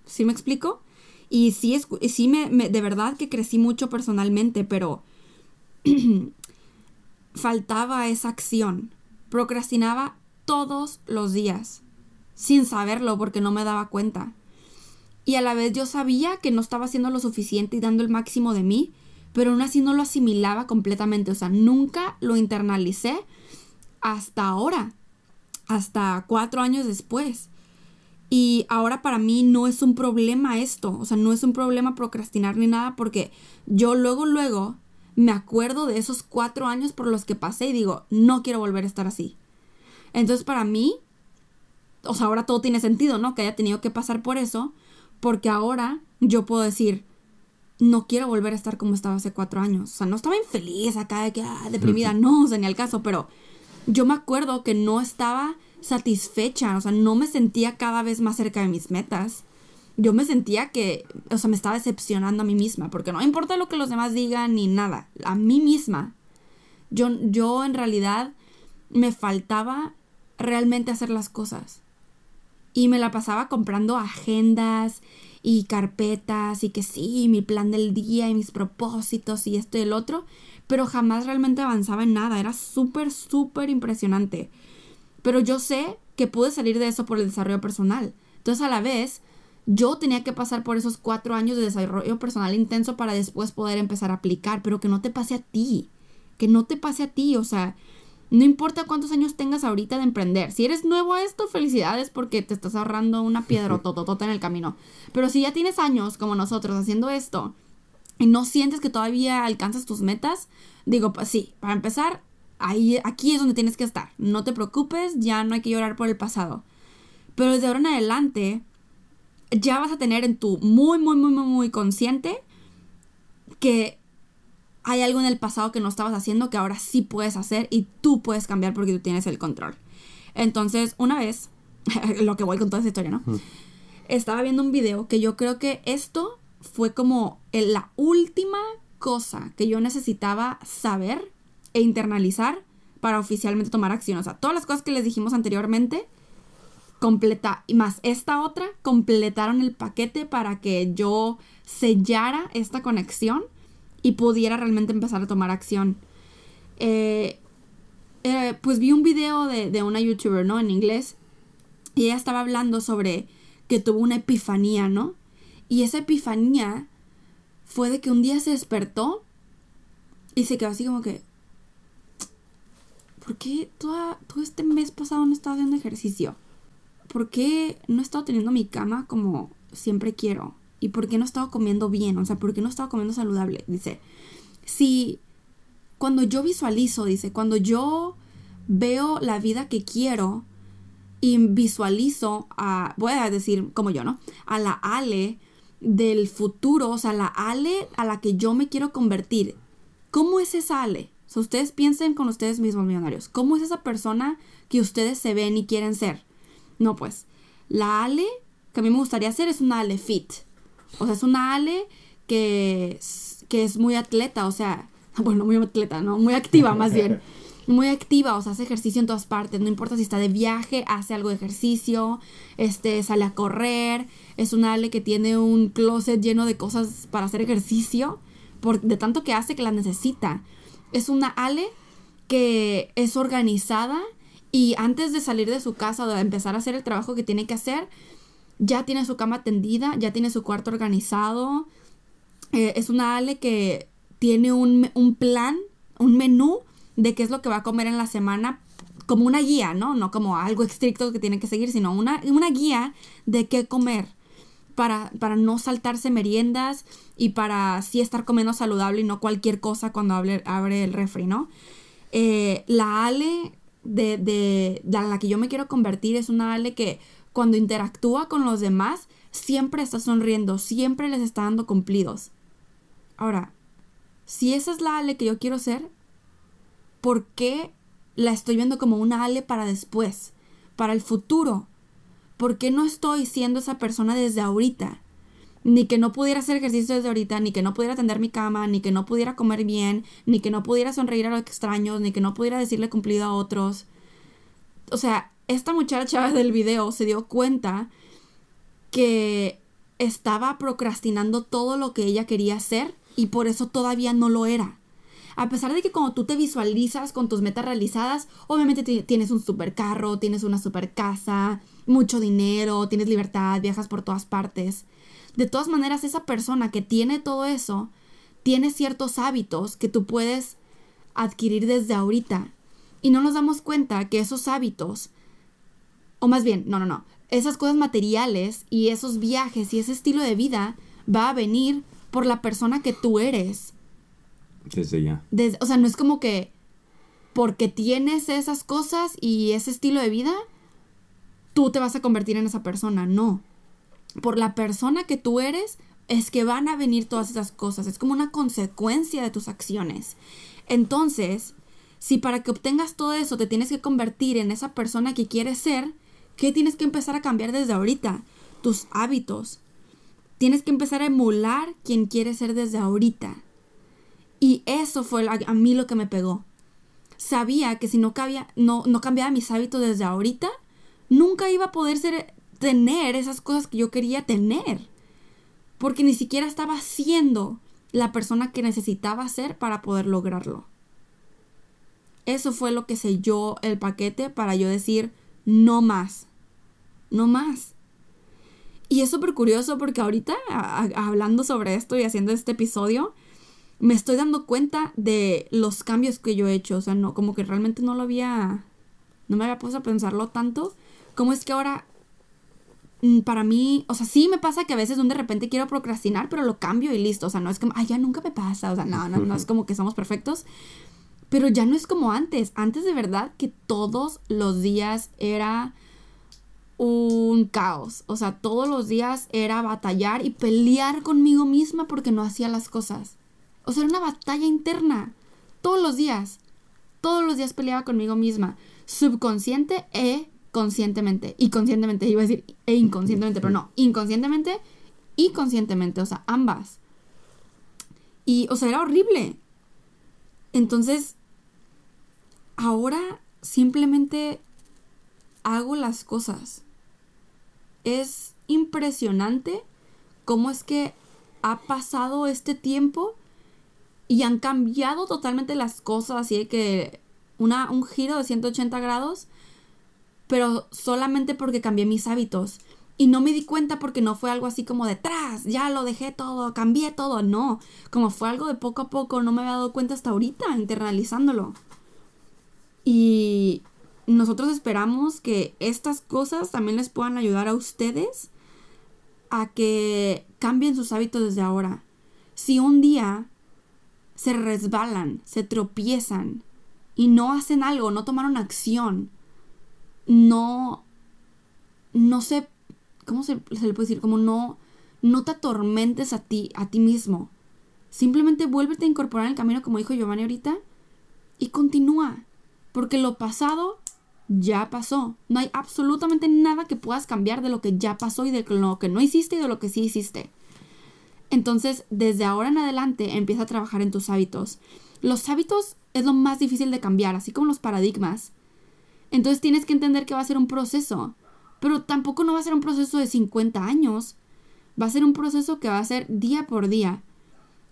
¿Sí me explico? Y sí, y sí me, me- de verdad que crecí mucho personalmente, pero faltaba esa acción. Procrastinaba todos los días, sin saberlo porque no me daba cuenta. Y a la vez yo sabía que no estaba haciendo lo suficiente y dando el máximo de mí, pero aún así no lo asimilaba completamente. O sea, nunca lo internalicé hasta ahora, hasta cuatro años después. Y ahora para mí no es un problema esto, o sea, no es un problema procrastinar ni nada porque yo luego, luego me acuerdo de esos cuatro años por los que pasé y digo, no quiero volver a estar así. Entonces para mí, o sea, ahora todo tiene sentido, ¿no? Que haya tenido que pasar por eso, porque ahora yo puedo decir, no quiero volver a estar como estaba hace cuatro años. O sea, no estaba infeliz acá de que, ah, deprimida, no, o sea, ni al caso, pero yo me acuerdo que no estaba satisfecha, o sea, no me sentía cada vez más cerca de mis metas. Yo me sentía que, o sea, me estaba decepcionando a mí misma, porque no importa lo que los demás digan ni nada, a mí misma. Yo, yo en realidad me faltaba realmente hacer las cosas. Y me la pasaba comprando agendas y carpetas y que sí, mi plan del día y mis propósitos y esto y el otro, pero jamás realmente avanzaba en nada. Era súper, súper impresionante. Pero yo sé que pude salir de eso por el desarrollo personal. Entonces a la vez, yo tenía que pasar por esos cuatro años de desarrollo personal intenso para después poder empezar a aplicar, pero que no te pase a ti. Que no te pase a ti. O sea, no importa cuántos años tengas ahorita de emprender. Si eres nuevo a esto, felicidades porque te estás ahorrando una piedra tototota en el camino. Pero si ya tienes años como nosotros haciendo esto y no sientes que todavía alcanzas tus metas, digo, pues sí, para empezar, ahí, aquí es donde tienes que estar. No te preocupes, ya no hay que llorar por el pasado. Pero desde ahora en adelante, ya vas a tener en tu muy, muy, muy, muy, muy consciente que hay algo en el pasado que no estabas haciendo que ahora sí puedes hacer y tú puedes cambiar porque tú tienes el control. Entonces, una vez, lo que voy con toda esa historia, ¿no? Estaba viendo un video que yo creo que esto fue como la última cosa que yo necesitaba saber e internalizar para oficialmente tomar acción. O sea, todas las cosas que les dijimos anteriormente, completa, y más esta otra, completaron el paquete para que yo sellara esta conexión y pudiera realmente empezar a tomar acción. Eh, eh, pues vi un video de, de, una youtuber, ¿no? En inglés. Y ella estaba hablando sobre que tuvo una epifanía, ¿no? Y esa epifanía fue de que un día se despertó y se quedó así como que... ¿Por qué todo este mes pasado no estaba haciendo ejercicio? ¿Por qué no he estado teniendo mi cama como siempre quiero? ¿Y por qué no estaba comiendo bien? O sea, ¿por qué no estaba comiendo saludable? Dice, si cuando yo visualizo, dice, cuando yo veo la vida que quiero y visualizo a, voy a decir como yo, ¿no? A la Ale del futuro, o sea, la Ale a la que yo me quiero convertir. ¿Cómo es esa Ale? O sea, ustedes piensen con ustedes mismos millonarios. ¿Cómo es esa persona que ustedes se ven y quieren ser? No, pues, la Ale que a mí me gustaría ser es una Ale fit. O sea, es una Ale que, que es muy atleta, o sea, bueno, muy atleta, ¿no? Muy activa más bien. Muy activa, o sea, hace ejercicio en todas partes, no importa si está de viaje, hace algo de ejercicio, este, sale a correr, es una Ale que tiene un closet lleno de cosas para hacer ejercicio, por, de tanto que hace que la necesita. Es una Ale que es organizada y antes de salir de su casa o de empezar a hacer el trabajo que tiene que hacer, ya tiene su cama tendida, ya tiene su cuarto organizado. Eh, es una Ale que tiene un, un, plan, un menú de qué es lo que va a comer en la semana, como una guía, ¿no? No como algo estricto que tiene que seguir, sino una, una guía de qué comer. Para, para, no saltarse meriendas y para sí estar comiendo saludable y no cualquier cosa cuando abre, abre el refri, ¿no? Eh, la Ale de, de, de la que yo me quiero convertir es una Ale que cuando interactúa con los demás, siempre está sonriendo, siempre les está dando cumplidos. Ahora, si esa es la Ale que yo quiero ser, ¿por qué la estoy viendo como una Ale para después, para el futuro? ¿Por qué no estoy siendo esa persona desde ahorita? Ni que no pudiera hacer ejercicio desde ahorita, ni que no pudiera atender mi cama, ni que no pudiera comer bien, ni que no pudiera sonreír a los extraños, ni que no pudiera decirle cumplido a otros. O sea, esta muchacha del video se dio cuenta que estaba procrastinando todo lo que ella quería hacer y por eso todavía no lo era. A pesar de que cuando tú te visualizas con tus metas realizadas, obviamente tienes un super carro, tienes una super casa, mucho dinero, tienes libertad, viajas por todas partes. De todas maneras, esa persona que tiene todo eso, tiene ciertos hábitos que tú puedes adquirir desde ahorita. Y no nos damos cuenta que esos hábitos o más bien, no, no, no, esas cosas materiales y esos viajes y ese estilo de vida va a venir por la persona que tú eres. Desde ya. o sea, no es como que porque tienes esas cosas y ese estilo de vida, tú te vas a convertir en esa persona. No. Por la persona que tú eres es que van a venir todas esas cosas. Es como una consecuencia de tus acciones. Entonces, si para que obtengas todo eso te tienes que convertir en esa persona que quieres ser, ¿Qué tienes que empezar a cambiar desde ahorita? Tus hábitos. Tienes que empezar a emular quien quieres ser desde ahorita. Y eso fue a mí lo que me pegó. sabía que si no, cabía, no, no cambiaba mis hábitos desde ahorita, nunca iba a poder ser, tener esas cosas que yo quería tener. Porque ni siquiera estaba siendo la persona que necesitaba ser para poder lograrlo. Eso fue lo que selló el paquete para yo decir, no más, no más. Y es súper curioso porque ahorita, hablando sobre esto y haciendo este episodio, me estoy dando cuenta de los cambios que yo he hecho. O sea, no, como que realmente no lo había, no me había puesto a pensarlo tanto. Como es que ahora, para mí, o sea, sí me pasa que a veces de repente quiero procrastinar, pero lo cambio y listo. O sea, no es como, ay, ya nunca me pasa. O sea, no, no, no es como que somos perfectos. Pero ya no es como antes. Antes de verdad que todos los días era un caos. O sea, todos los días era batallar y pelear conmigo misma porque no hacía las cosas. O sea, era una batalla interna. Todos los días. Todos los días peleaba conmigo misma. Subconsciente e conscientemente. Y conscientemente, iba a decir e inconscientemente, pero no. Inconscientemente y conscientemente. O sea, ambas. Y, o sea, era horrible. Entonces, ahora simplemente hago las cosas. Es impresionante cómo es que ha pasado este tiempo y han cambiado totalmente las cosas, así de que una, un giro de 180 grados, pero solamente porque cambié mis hábitos. Y no me di cuenta porque no fue algo así como detrás, ya lo dejé todo, cambié todo, no. Como fue algo de poco a poco, no me había dado cuenta hasta ahorita, internalizándolo. Y nosotros esperamos que estas cosas también les puedan ayudar a ustedes a que cambien sus hábitos desde ahora. Si un día se resbalan, se tropiezan y no hacen algo, no tomaron acción, no, no se, ¿cómo se, le puede decir? Como no, no te atormentes a ti, a ti mismo. Simplemente vuélvete a incorporar en el camino, como dijo Giovanni ahorita, y continúa. Porque lo pasado ya pasó. No hay absolutamente nada que puedas cambiar de lo que ya pasó y de lo que no hiciste y de lo que sí hiciste. Entonces, desde ahora en adelante, empieza a trabajar en tus hábitos. Los hábitos es lo más difícil de cambiar, así como los paradigmas. Entonces tienes que entender que va a ser un proceso, pero tampoco no va a ser un proceso de 50 años. Va a ser un proceso que va a ser día por día.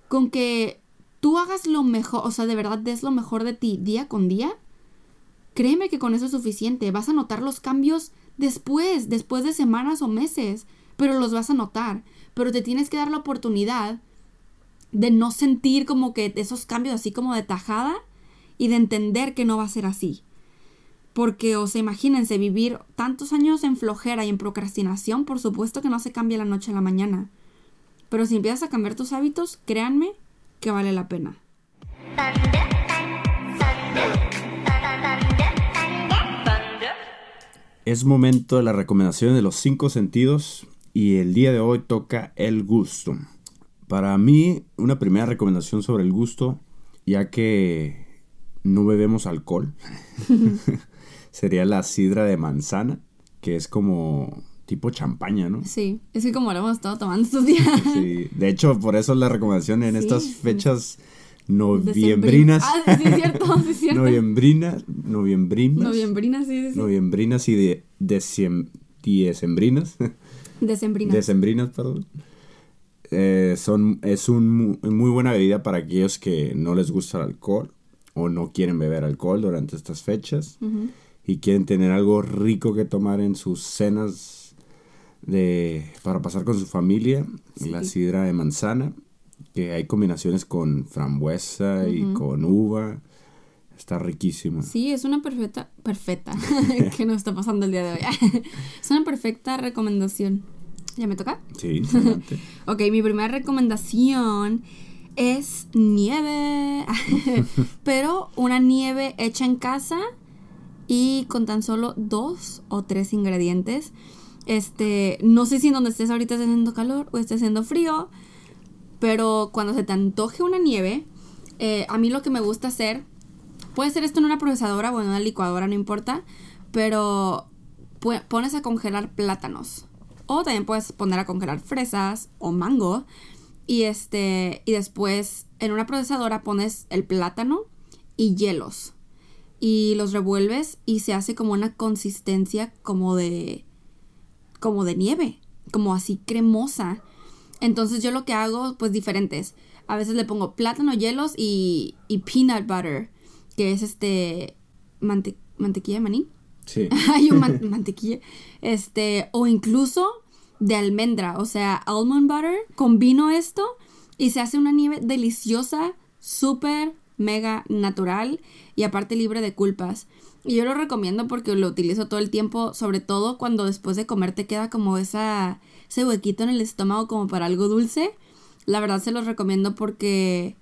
Con que tú hagas lo mejor, o sea, de verdad des lo mejor de ti día con día, créeme que con eso es suficiente. Vas a notar los cambios después, después de semanas o meses, pero los vas a notar pero te tienes que dar la oportunidad de no sentir como que esos cambios así como de tajada y de entender que no va a ser así. Porque, o sea, imagínense, vivir tantos años en flojera y en procrastinación, por supuesto que no se cambia la noche a la mañana. Pero si empiezas a cambiar tus hábitos, créanme que vale la pena. Es momento de la recomendación de los cinco sentidos y el día de hoy toca el gusto. Para mí, una primera recomendación sobre el gusto, ya que no bebemos alcohol, sería la sidra de manzana, que es como tipo champaña, ¿no? Sí, es que como lo hemos estado tomando estos días. Sí, de hecho, por eso la recomendación en estas fechas noviembrinas. Ah, sí, es cierto, sí, es cierto. noviembrinas, noviembrinas. Noviembrinas, sí, sí. Noviembrinas y de, de, decembrinas. Decembrinas. Decembrinas, perdón. Eh, son, es un, muy buena bebida para aquellos que no les gusta el alcohol o no quieren beber alcohol durante estas fechas y quieren tener algo rico que tomar en sus cenas de, para pasar con su familia. La sidra de manzana, que hay combinaciones con frambuesa y con uva. Está riquísimo. Sí, es una perfecta, perfecta, que nos está pasando el día de hoy. es una perfecta recomendación. ¿Ya me toca? Sí, ok, mi primera recomendación es nieve. Pero una nieve hecha en casa y con tan solo dos o tres ingredientes. Este, no sé si en donde estés ahorita está haciendo calor o esté haciendo frío, pero cuando se te antoje una nieve, eh, a mí lo que me gusta hacer Puede ser esto en una procesadora o en una licuadora, no importa. Pero pones a congelar plátanos. O también puedes poner a congelar fresas o mango. Y este. Y después en una procesadora pones el plátano y hielos. y los revuelves y se hace como una consistencia como de como de nieve, como así cremosa. Entonces yo lo que hago pues diferentes. A veces le pongo plátano, hielos y, y peanut butter, que es este mante- mantequilla de maní. Sí. Hay un man- mantequilla. Este, o incluso de almendra, o sea, almond butter. Combino esto y se hace una nieve deliciosa, súper, mega natural y aparte libre de culpas. Y yo lo recomiendo porque lo utilizo todo el tiempo, sobre todo cuando después de comer te queda como esa, ese huequito en el estómago como para algo dulce. La verdad se los recomiendo porque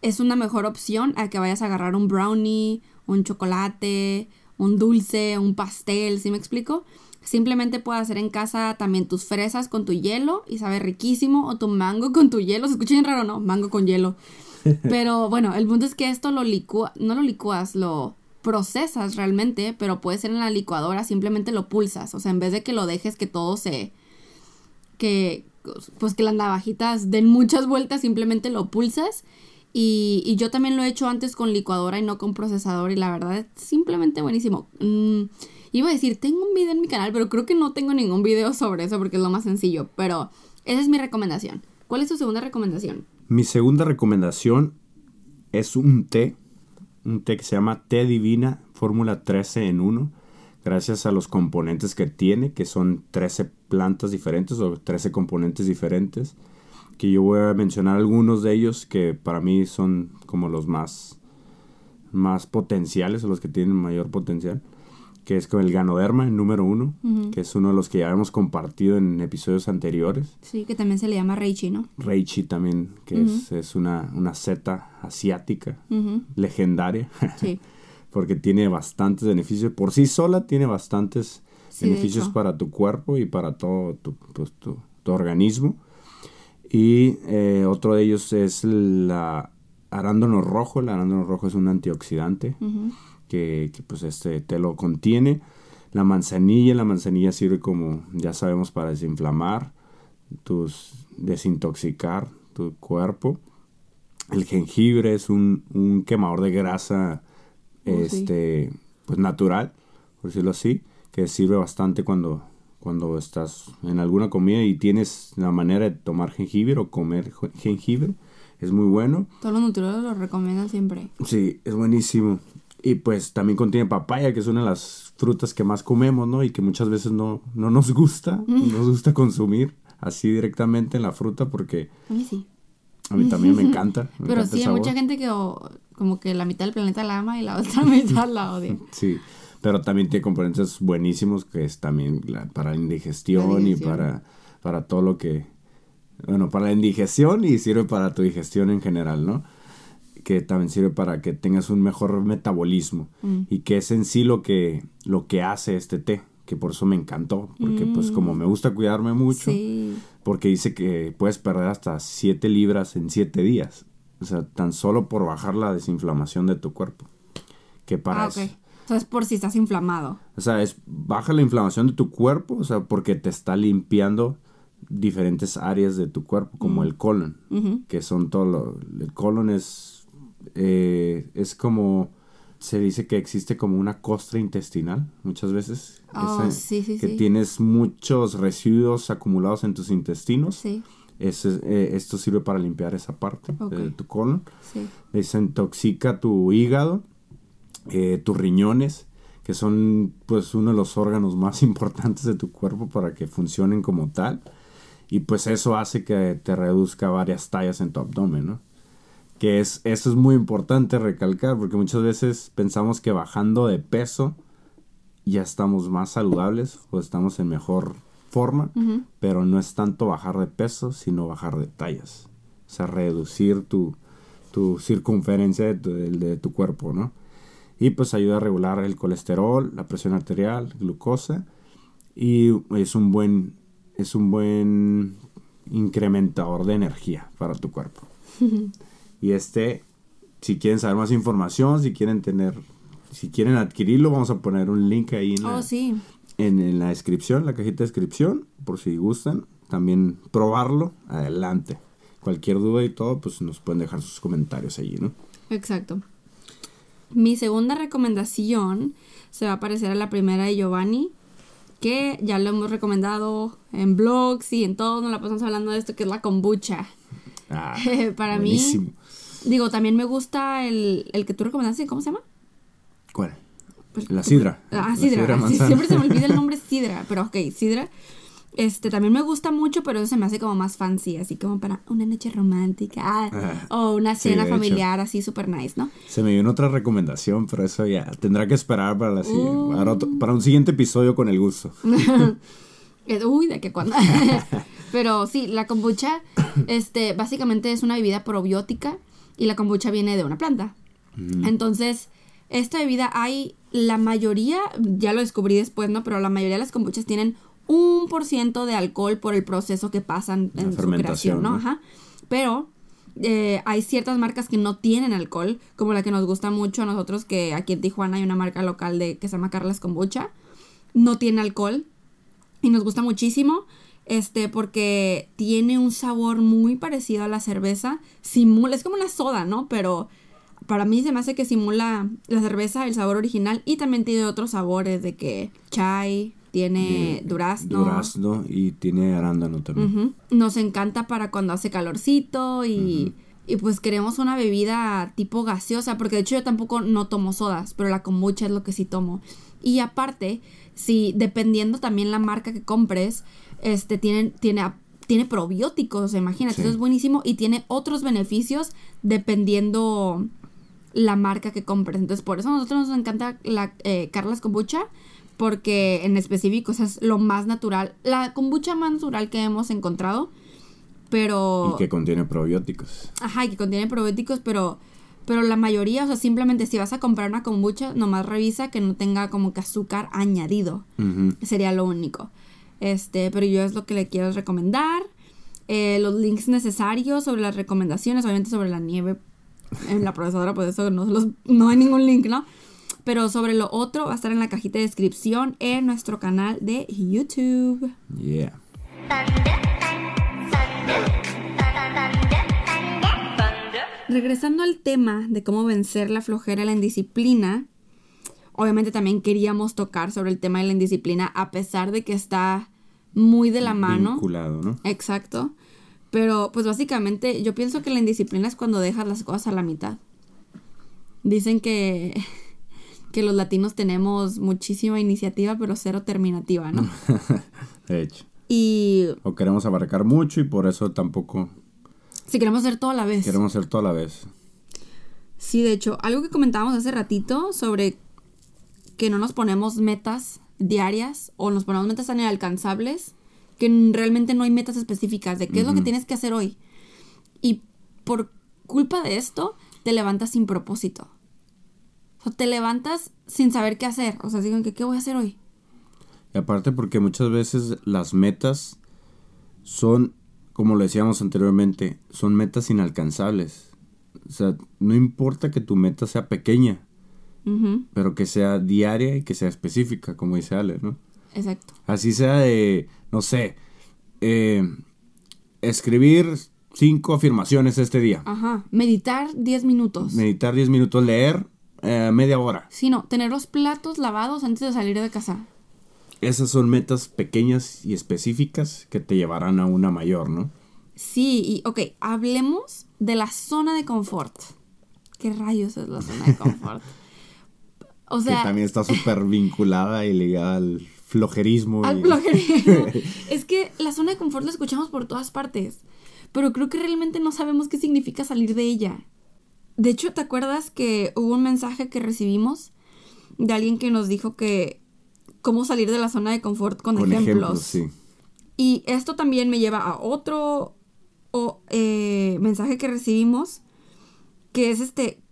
es una mejor opción a que vayas a agarrar un brownie, un chocolate, un dulce, un pastel, ¿sí me explico? Simplemente puedes hacer en casa también tus fresas con tu hielo y sabe riquísimo, o tu mango con tu hielo. ¿Se escucha bien raro? No, mango con hielo. Pero bueno, el punto es que esto lo licúa, no lo licúas, lo procesas realmente, pero puede ser en la licuadora, simplemente lo pulsas. O sea, en vez de que lo dejes que todo se. que. pues que las navajitas den muchas vueltas, simplemente lo pulsas. Y, y yo también lo he hecho antes con licuadora y no con procesador, y la verdad es simplemente buenísimo. Mm, iba a decir, tengo un video en mi canal, pero creo que no tengo ningún video sobre eso porque es lo más sencillo. Pero esa es mi recomendación. ¿Cuál es tu segunda recomendación? Mi segunda recomendación es un té, un té que se llama Té Divina Fórmula 13 en 1, gracias a los componentes que tiene, que son 13 plantas diferentes o 13 componentes diferentes, que yo voy a mencionar algunos de ellos que para mí son como los más, más potenciales o los que tienen mayor potencial, que es con el Ganoderma, el número uno, que es uno de los que ya hemos compartido en episodios anteriores. Sí, que también se le llama Reichi, ¿no? Reichi también, que es, es una, una seta asiática legendaria, Sí. porque tiene bastantes beneficios. Por sí sola tiene bastantes Sí, beneficios para tu cuerpo y para todo tu, pues, tu- tu organismo. Y eh, otro de ellos es la arándano rojo. El arándano rojo es un antioxidante. Que, que, pues este te lo contiene. La manzanilla, la manzanilla sirve como, ya sabemos, para desinflamar, tus, desintoxicar tu cuerpo. El jengibre es un, un quemador de grasa Oh, sí. este, pues natural, por decirlo así, que sirve bastante cuando, cuando estás en alguna comida y tienes la manera de tomar jengibre o comer jengibre. Es muy bueno. Todos los nutriólogos lo recomiendan siempre. Sí, es buenísimo. Y pues también contiene papaya, que es una de las frutas que más comemos, ¿no? Y que muchas veces no, no nos gusta, no nos gusta consumir así directamente en la fruta porque A mí sí. a mí también me encanta. me Pero encanta sí, el hay mucha gente que como que la mitad del planeta la ama y la otra mitad la odia. Sí, pero también tiene componentes buenísimos que es también la- para la indigestión, La y para, para todo lo que... Bueno, para la indigestión y sirve para tu digestión en general, ¿no? Que también sirve para que tengas un mejor metabolismo. Mm. Y que es en sí lo que, lo que hace este té, que por eso me encantó. Porque pues como me gusta cuidarme mucho, Mm. Sí. porque dice que puedes perder hasta 7 libras en 7 días. O sea, tan solo por bajar la desinflamación de tu cuerpo. Que para Ah, ok. eso- O sea, es por si estás inflamado. o sea, es baja la inflamación de tu cuerpo, o sea, porque te está limpiando diferentes áreas de tu cuerpo, como el colon, que son todo lo, el colon es eh, es como se dice que existe como una costra intestinal muchas veces Oh, sí, sí, que sí. tienes muchos residuos acumulados en tus intestinos Sí, Ese- eh, esto sirve para limpiar esa parte de tu colon sí. desintoxica tu hígado, eh, tus riñones, que son pues uno de los órganos más importantes de tu cuerpo para que funcionen como tal. Y pues eso hace que te reduzca varias tallas en tu abdomen, ¿no? Que es, eso es muy importante recalcar porque muchas veces pensamos que bajando de peso ya estamos más saludables o estamos en mejor forma, Ujú. pero no es tanto bajar de peso, sino bajar de tallas. O sea, reducir tu, tu circunferencia de tu, del- de tu cuerpo, ¿no? Y pues ayuda a regular el colesterol, la presión arterial, glucosa y es un buen es un buen incrementador de energía para tu cuerpo. y este si quieren saber más información, si quieren tener si quieren adquirirlo, vamos a poner un link ahí en la, Oh, sí. en, en la descripción, la cajita de descripción, por si gustan. También probarlo, adelante. Cualquier duda y todo, pues nos pueden dejar sus comentarios allí, ¿no? Exacto. Mi segunda recomendación se va a parecer a la primera de Giovanni, que ya lo hemos recomendado en blogs y en todo, nos la pasamos hablando de esto, que es la kombucha. Ah, Para buenísimo. mí, digo, también me gusta el, el que tú recomendaste, ¿cómo se llama? ¿Cuál? Pues, La sidra. Ah, sidra. Sí, siempre se me olvida el nombre sidra, pero ok, sidra. Este también me gusta mucho, pero eso se me hace como más fancy, así como para una noche romántica ah, Ah, o una cena familiar así súper nice, ¿no? Se me dio otra recomendación, pero eso ya tendrá que esperar para, la Uh. para, otro- para un siguiente episodio con el gusto. Eh, Uy, de qué cuando. Pero sí, la kombucha, este, básicamente es una bebida probiótica y la kombucha viene de una planta. Entonces, esta bebida hay, la mayoría, ya lo descubrí después, ¿no? Pero la mayoría de las kombuchas tienen un por ciento de alcohol por el proceso que pasan La en su fermentación, creación, ¿no? ¿no? Ajá. Pero eh, hay ciertas marcas que no tienen alcohol, como la que nos gusta mucho a nosotros, que aquí en Tijuana hay una marca local de que se llama Carlas Kombucha. No tiene alcohol, y nos gusta muchísimo este porque tiene un sabor muy parecido a la cerveza simula es como una soda no pero para mí se me hace que simula la cerveza el sabor original y también tiene otros sabores de que chai tiene durazno Durazno y tiene arándano también. Nos encanta para cuando hace calorcito y, y pues queremos una bebida tipo gaseosa, porque de hecho yo tampoco no tomo sodas, pero la kombucha es lo que sí tomo. Y aparte, si dependiendo también la marca que compres, este tiene, tiene, tiene probióticos, imagínate, Sí. eso es buenísimo y tiene otros beneficios dependiendo la marca que compres. Entonces, por eso a nosotros nos encanta la eh, Carlas Kombucha, porque en específico o sea, es lo más natural, la kombucha más natural que hemos encontrado, pero... Y que contiene probióticos. Ajá, y que contiene probióticos, pero, pero la mayoría, o sea, simplemente si vas a comprar una kombucha, nomás revisa que no tenga como que azúcar añadido. Sería lo único. Este, pero yo es lo que le quiero recomendar. Eh, los links necesarios sobre las recomendaciones, obviamente sobre la nieve en la procesadora, pues eso no, los- no hay ningún link, ¿no? Pero sobre lo otro va a estar en la cajita de descripción en nuestro canal de YouTube. Yeah. Regresando al tema de cómo vencer la flojera y la indisciplina, obviamente también queríamos tocar sobre el tema de la indisciplina, a pesar de que está muy de la mano. Vinculado, ¿no? Exacto. Pero pues básicamente yo pienso que la indisciplina es cuando dejas las cosas a la mitad. Dicen que, que los latinos tenemos muchísima iniciativa pero cero terminativa, ¿no? De hecho. Y O queremos abarcar mucho y por eso tampoco si queremos hacer todo a la vez. queremos hacer toda la vez. Sí, de hecho, algo que comentábamos hace ratito sobre que no nos ponemos metas diarias o nos ponemos metas tan inalcanzables que realmente no hay metas específicas de qué es lo que tienes que hacer hoy. Y por culpa de esto, te levantas sin propósito. O sea, te levantas sin saber qué hacer. O sea, digo, ¿qué, ¿qué voy a hacer hoy? Y aparte porque muchas veces las metas son, como lo decíamos anteriormente, son metas inalcanzables. O sea, no importa que tu meta sea pequeña, Pero que sea diaria y que sea específica, como dice Ale, ¿no? Exacto. Así sea de, no sé, eh, escribir cinco afirmaciones este día, Ajá. Meditar 10 minutos. meditar 10 minutos, leer eh, media hora. Sí, no, tener los platos lavados antes de salir de casa. Esas son metas pequeñas y específicas que te llevarán a una mayor, ¿no? Sí, y ok, hablemos de la zona de confort. ¿Qué rayos es la zona de confort? O sea, que también está súper vinculada y ligada al flojerismo. al y- flojerismo. es que la zona de confort la escuchamos por todas partes, pero creo que realmente no sabemos qué significa salir de ella. De hecho, ¿te acuerdas que hubo un mensaje que recibimos de alguien que nos dijo que cómo salir de la zona de confort con, con ejemplos? ejemplos, sí. Y esto también me lleva a otro o, eh, mensaje que recibimos, que es este,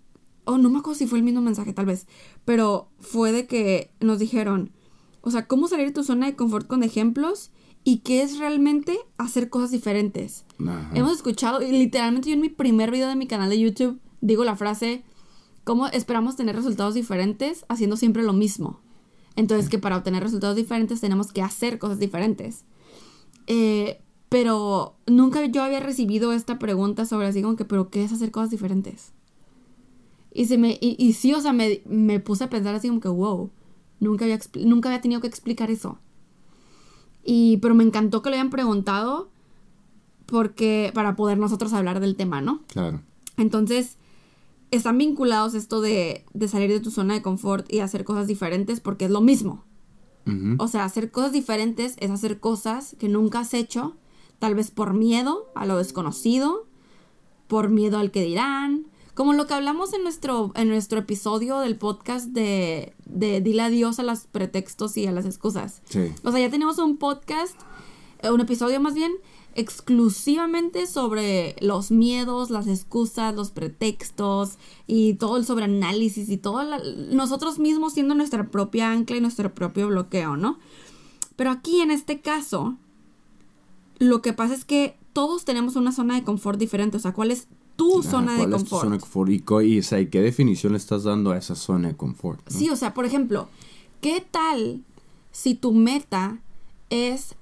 oh, no me acuerdo si fue el mismo mensaje tal vez, pero fue de que nos dijeron, o sea, cómo salir de tu zona de confort con ejemplos y qué es realmente hacer cosas diferentes. Ajá. Hemos escuchado, y literalmente yo en mi primer video de mi canal de YouTube digo la frase, ¿cómo esperamos tener resultados diferentes haciendo siempre lo mismo? Entonces que para obtener resultados diferentes tenemos que hacer cosas diferentes. Eh, pero nunca yo había recibido esta pregunta sobre así como que, ¿pero qué es hacer cosas diferentes? Y, se me, y, y sí, o sea, me, me puse a pensar así como que, wow, nunca había, nunca había tenido que explicar eso. Y, pero me encantó que lo hayan preguntado porque para poder nosotros hablar del tema, ¿no? Claro. Entonces, están vinculados esto de, de salir de tu zona de confort y hacer cosas diferentes porque es lo mismo. O sea, hacer cosas diferentes es hacer cosas que nunca has hecho, tal vez por miedo a lo desconocido, por miedo al que dirán. Como lo que hablamos en nuestro, en nuestro episodio del podcast de, de Dile adiós a los pretextos y a las excusas. Sí. O sea, ya tenemos un podcast, eh, un episodio más bien, exclusivamente sobre los miedos, las excusas, los pretextos y todo el sobreanálisis y todo la- nosotros mismos siendo nuestra propia ancla y nuestro propio bloqueo, ¿no? Pero aquí en este caso, lo que pasa es que todos tenemos una zona de confort diferente. O sea, ¿cuál es tu zona de ¿cuál es tu confort? zona de confort? Y, co- y, o sea, ¿y qué definición le estás dando a esa zona de confort? no? Sí, o sea, por ejemplo, ¿qué tal si tu meta es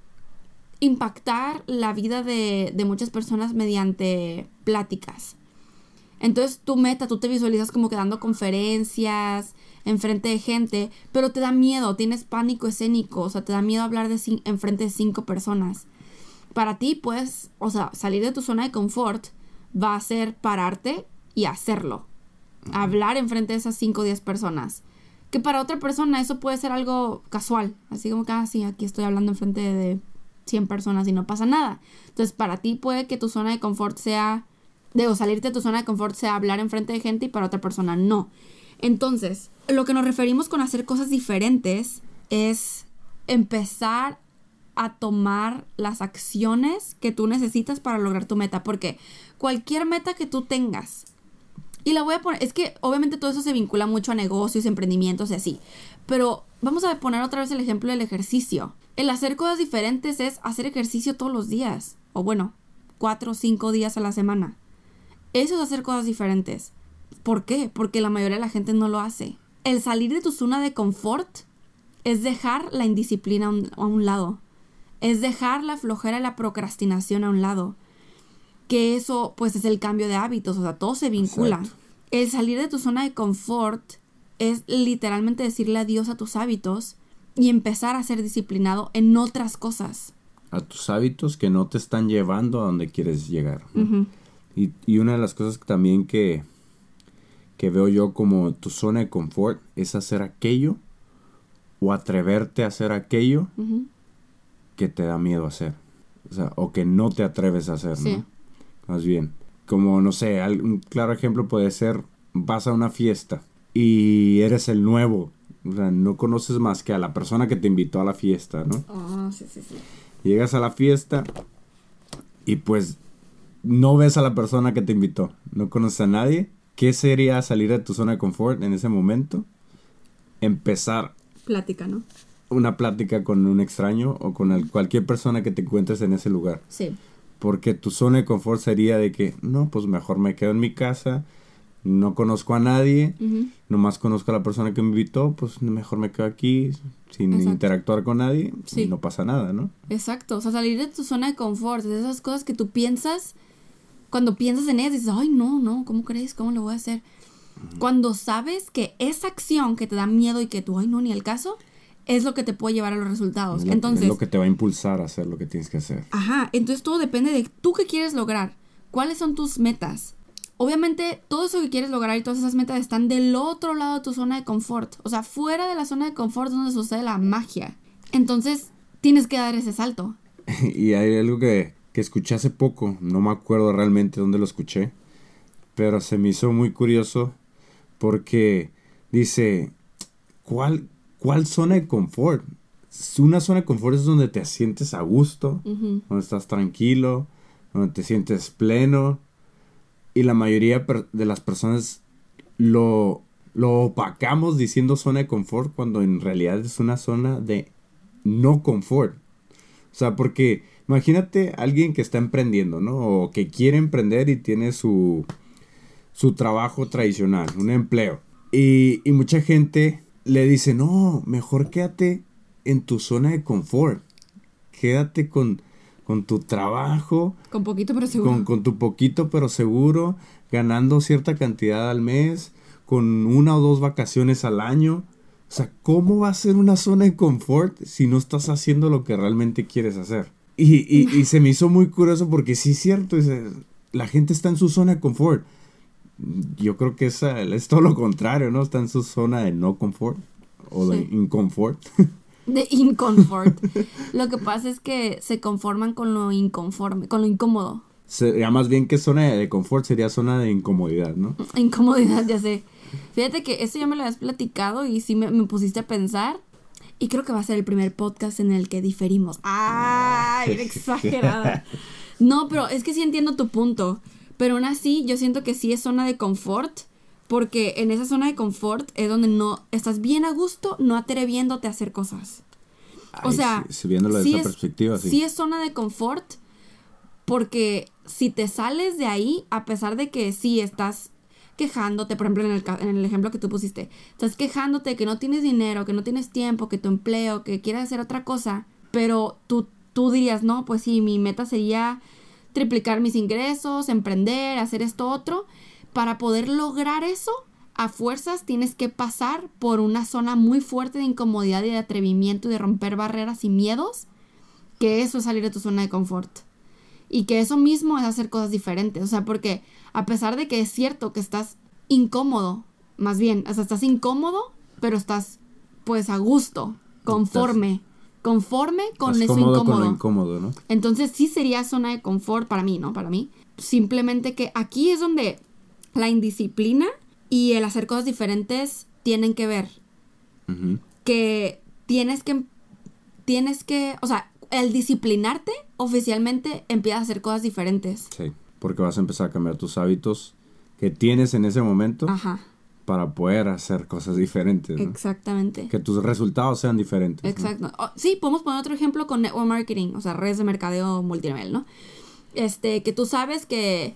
impactar la vida de, de muchas personas mediante pláticas? Entonces tu meta, tú te visualizas como que dando conferencias enfrente de gente, pero te da miedo, tienes pánico escénico, o sea, te da miedo hablar de enfrente de cinco personas. Para ti, pues, o sea, salir de tu zona de confort va a ser pararte y hacerlo. Hablar enfrente de esas 5 o 10 personas. Que para otra persona eso puede ser algo casual. Así como que, ah, sí, aquí estoy hablando enfrente de 100 personas y no pasa nada. Entonces, para ti puede que tu zona de confort sea, digo, salirte de tu zona de confort sea hablar enfrente de gente y para otra persona no. Entonces, lo que nos referimos con hacer cosas diferentes es empezar a tomar las acciones que tú necesitas para lograr tu meta. Porque cualquier meta que tú tengas, y la voy a poner, es que obviamente todo eso se vincula mucho a negocios, emprendimientos y así. Pero vamos a poner otra vez el ejemplo del ejercicio. El hacer cosas diferentes es hacer ejercicio todos los días. O bueno, cuatro o cinco días a la semana. Eso es hacer cosas diferentes. ¿Por qué? Porque la mayoría de la gente no lo hace. El salir de tu zona de confort es dejar la indisciplina a un, a un lado. Es dejar la flojera y la procrastinación a un lado. Que eso, pues, es el cambio de hábitos. O sea, todo se vincula. Exacto. El salir de tu zona de confort es literalmente decirle adiós a tus hábitos y empezar a ser disciplinado en otras cosas. A tus hábitos que no te están llevando a donde quieres llegar. ¿no? y, y una de las cosas también que, que veo yo como tu zona de confort es hacer aquello o atreverte a hacer aquello. Que te da miedo hacer. O sea, o que no te atreves a hacer, Sí. ¿no? Más bien. Como, no sé, un claro ejemplo puede ser, vas a una fiesta y eres el nuevo. O sea, no conoces más que a la persona que te invitó a la fiesta, ¿no? Ah, sí, sí, sí. Llegas a la fiesta y pues no ves a la persona que te invitó, no conoces a nadie. ¿Qué sería salir de tu zona de confort en ese momento? Empezar Plática, ¿no? Una plática con un extraño o con el- cualquier persona que te encuentres en ese lugar. Sí. Porque tu zona de confort sería de que, no, pues mejor me quedo en mi casa, no conozco a nadie, Ujú. nomás conozco a la persona que me invitó, pues mejor me quedo aquí sin Exacto. interactuar con nadie Sí. y no pasa nada, ¿no? Exacto, o sea, salir de tu zona de confort, de esas cosas que tú piensas, cuando piensas en ellas dices, ay, no, no, ¿cómo crees? ¿Cómo lo voy a hacer? Cuando sabes que esa acción que te da miedo y que tú, ay, no, ni el caso, es lo que te puede llevar a los resultados. Es lo- Entonces, es lo que te va a impulsar a hacer lo que tienes que hacer. Ajá, entonces todo depende de tú qué quieres lograr, cuáles son tus metas. Obviamente, todo eso que quieres lograr y todas esas metas están del otro lado de tu zona de confort, o sea, fuera de la zona de confort donde sucede la magia. Entonces, tienes que dar ese salto. y hay algo que, que escuché hace poco, no me acuerdo realmente dónde lo escuché, pero se me hizo muy curioso porque dice, ¿cuál, cuál zona de confort? Una zona de confort es donde te sientes a gusto, donde estás tranquilo, donde te sientes pleno. Y la mayoría de las personas lo, lo opacamos diciendo zona de confort cuando en realidad es una zona de no confort. O sea, porque imagínate alguien que está emprendiendo, ¿no? O que quiere emprender y tiene su, su trabajo tradicional, un empleo. Y, y mucha gente le dice, no, mejor quédate en tu zona de confort. Quédate con, con tu trabajo, Con poquito pero seguro. con, con tu poquito pero seguro, ganando cierta cantidad al mes, con una o dos vacaciones al año. O sea, ¿cómo va a ser una zona de confort si no estás haciendo lo que realmente quieres hacer? Y, y, y se me hizo muy curioso porque sí es cierto, dice, la gente está en su zona de confort. Yo creo que esa, es todo lo contrario, ¿no? Está en su zona de no confort o de inconfort. De inconfort. lo que pasa es que se conforman con lo inconforme, con lo incómodo. Sería más bien que zona de confort sería zona de incomodidad, ¿no? Incomodidad, ya sé. Fíjate que eso ya me lo habías platicado y sí me, me pusiste a pensar. Y creo que va a ser el primer podcast en el que diferimos. ¡Ay! exagerada. No, pero es que sí entiendo tu punto. Pero aún así, yo siento que sí es zona de confort. Porque en esa zona de confort es donde no estás bien a gusto, no atreviéndote a hacer cosas. O sea, sí, sí, viéndolo de esa es- perspectiva, sí. sí es zona de confort porque si te sales de ahí, a pesar de que sí estás quejándote, por ejemplo, en el, en el ejemplo que tú pusiste, estás quejándote de que no tienes dinero, que no tienes tiempo, que tu empleo, que quieres hacer otra cosa, pero tú, tú dirías, no, pues sí, mi meta sería triplicar mis ingresos, emprender, hacer esto otro. Para poder lograr eso, a fuerzas tienes que pasar por una zona muy fuerte de incomodidad y de atrevimiento y de romper barreras y miedos, que eso es salir de tu zona de confort. Y que eso mismo es hacer cosas diferentes. O sea, porque a pesar de que es cierto que estás incómodo, más bien, o sea, estás incómodo, pero estás pues a gusto, conforme, conforme con eso cómodo incómodo. con lo incómodo, ¿no? Entonces sí sería zona de confort para mí, ¿no? Para mí. Simplemente que aquí es donde la indisciplina y el hacer cosas diferentes tienen que ver. Que tienes que, tienes que, o sea, el disciplinarte oficialmente empieza a hacer cosas diferentes. Sí, porque vas a empezar a cambiar tus hábitos que tienes en ese momento Ajá, para poder hacer cosas diferentes, ¿no? exactamente. Que tus resultados sean diferentes. ¿no? Exacto. Oh, sí, podemos poner otro ejemplo con network marketing, o sea, redes de mercadeo multinivel, ¿no? Este, que tú sabes que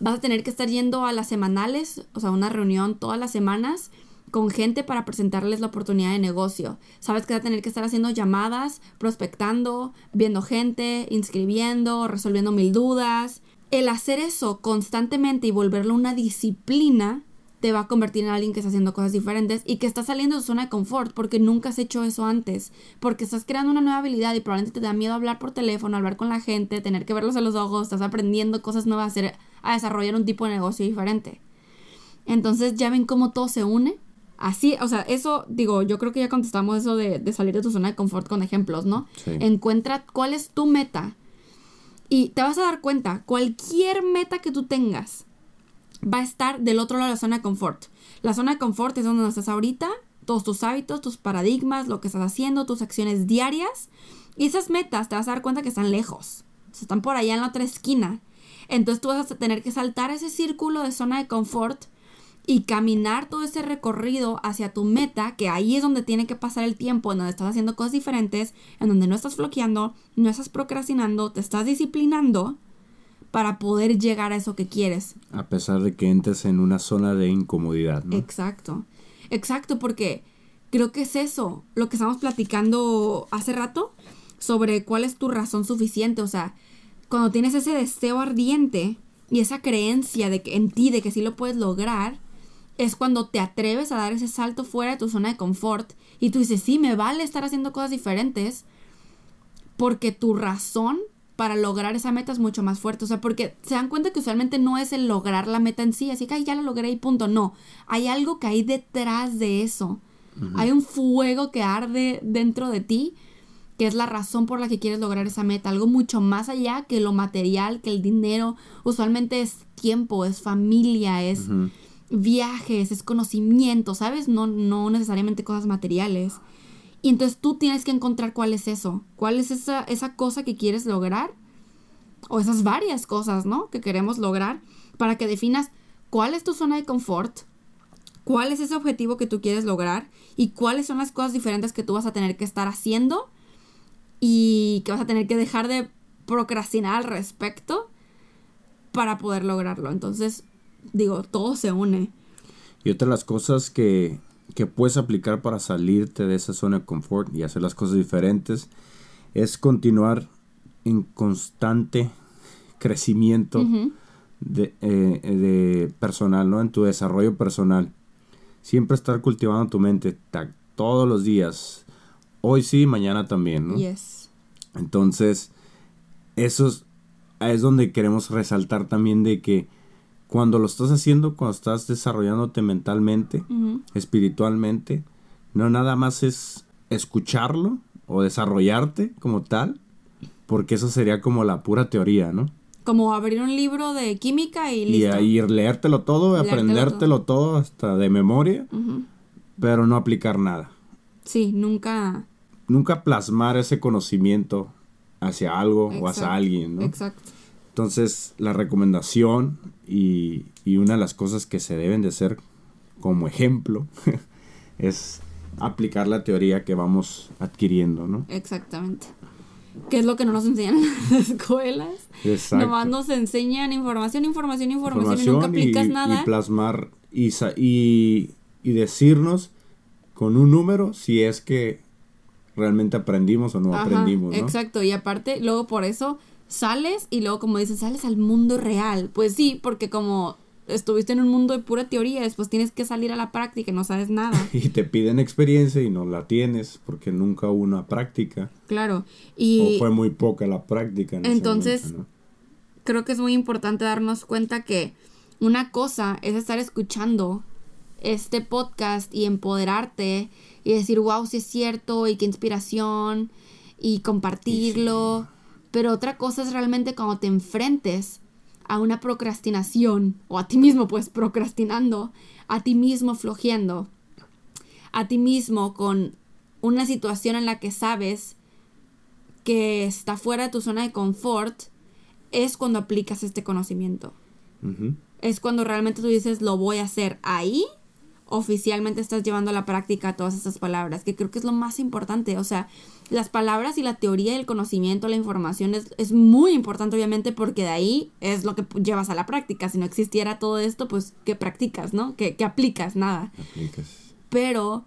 vas a tener que estar yendo a las semanales, o sea, una reunión todas las semanas con gente para presentarles la oportunidad de negocio. Sabes que vas a tener que estar haciendo llamadas, prospectando, viendo gente, inscribiendo, resolviendo mil dudas. El hacer eso constantemente y volverlo una disciplina te va a convertir en alguien que está haciendo cosas diferentes y que está saliendo de su zona de confort porque nunca has hecho eso antes, porque estás creando una nueva habilidad y probablemente te da miedo hablar por teléfono, hablar con la gente, tener que verlos a los ojos, estás aprendiendo cosas nuevas, a, hacer, a desarrollar un tipo de negocio diferente. Entonces ya ven cómo todo se une. Así, o sea, eso, digo, yo creo que ya contestamos eso de, de salir de tu zona de confort con ejemplos, ¿no? Sí. Encuentra cuál es tu meta. Y te vas a dar cuenta, cualquier meta que tú tengas va a estar del otro lado de la zona de confort. La zona de confort es donde estás ahorita, todos tus hábitos, tus paradigmas, lo que estás haciendo, tus acciones diarias. Y esas metas te vas a dar cuenta que están lejos. Están por allá en la otra esquina. Entonces tú vas a tener que saltar ese círculo de zona de confort y caminar todo ese recorrido hacia tu meta, que ahí es donde tiene que pasar el tiempo, en donde estás haciendo cosas diferentes, en donde no estás bloqueando, no estás procrastinando, te estás disciplinando para poder llegar a eso que quieres. A pesar de que entres en una zona de incomodidad, ¿no? Exacto. Exacto, porque creo que es eso, lo que estamos platicando hace rato, sobre cuál es tu razón suficiente. O sea, cuando tienes ese deseo ardiente y esa creencia de que en ti, de que sí lo puedes lograr, es cuando te atreves a dar ese salto fuera de tu zona de confort y tú dices, sí, me vale estar haciendo cosas diferentes porque tu razón para lograr esa meta es mucho más fuerte. O sea, porque se dan cuenta que usualmente no es el lograr la meta en sí, así que "Ay, ya la logré y punto. No, hay algo que hay detrás de eso. Hay un fuego que arde dentro de ti, que es la razón por la que quieres lograr esa meta. Algo mucho más allá que lo material, que el dinero. Usualmente es tiempo, es familia, es viajes, es conocimiento, ¿sabes? No, no necesariamente cosas materiales. Y entonces tú tienes que encontrar cuál es eso, cuál es esa, esa cosa que quieres lograr, o esas varias cosas, ¿no? Que queremos lograr, para que definas cuál es tu zona de confort, cuál es ese objetivo que tú quieres lograr y cuáles son las cosas diferentes que tú vas a tener que estar haciendo y que vas a tener que dejar de procrastinar al respecto para poder lograrlo. Entonces, digo, todo se une. Y otra de las cosas que, que puedes aplicar para salirte de esa zona de confort y hacer las cosas diferentes es continuar en constante crecimiento de, eh, de personal, ¿no? En tu desarrollo personal. siempre estar cultivando tu mente todos los días. Hoy sí, mañana también, ¿no? Yes. Entonces, eso es, es donde queremos resaltar también de que cuando lo estás haciendo, cuando estás desarrollándote mentalmente, espiritualmente, no nada más es escucharlo o desarrollarte como tal, porque eso sería como la pura teoría, ¿no? Como abrir un libro de química y Y listo. ahí leértelo todo, Leértelo aprendértelo todo hasta de memoria, pero no aplicar nada. Sí, nunca. Nunca plasmar ese conocimiento hacia algo o hacia alguien, ¿no? Exacto. Entonces, la recomendación y, y una de las cosas que se deben de hacer como ejemplo es aplicar la teoría que vamos adquiriendo, ¿no? Exactamente. ¿Qué es lo que no nos enseñan en las escuelas? Exacto. Nomás nos enseñan información, información, información, y nunca aplicas y, nada. y plasmar y, y, y decirnos con un número si es que realmente aprendimos o no Ajá, aprendimos, ¿no? Exacto, y aparte, luego por eso sales y luego como dices, sales al mundo real. Pues sí, porque como estuviste en un mundo de pura teoría, después tienes que salir a la práctica y no sabes nada. Y te piden experiencia y no la tienes porque nunca hubo una práctica Claro. o Y fue muy poca la práctica. En ese Entonces, momento, ¿no? creo que es muy importante darnos cuenta que una cosa es estar escuchando este podcast y empoderarte y decir, wow, sí es cierto y qué inspiración y compartirlo. Pero otra cosa es realmente cuando te enfrentes a una procrastinación o a ti mismo pues procrastinando, a ti mismo flojeando, a ti mismo con una situación en la que sabes que está fuera de tu zona de confort, es cuando aplicas este conocimiento. Es cuando realmente tú dices, lo voy a hacer ahí. Oficialmente estás llevando a la práctica todas estas palabras, que creo que es lo más importante. O sea, las palabras y la teoría y el conocimiento, la información es, es muy importante, obviamente, porque de ahí es lo que llevas a la práctica. Si no existiera todo esto, pues, ¿qué practicas, no? ¿Qué, qué aplicas? Nada Aplicas. pero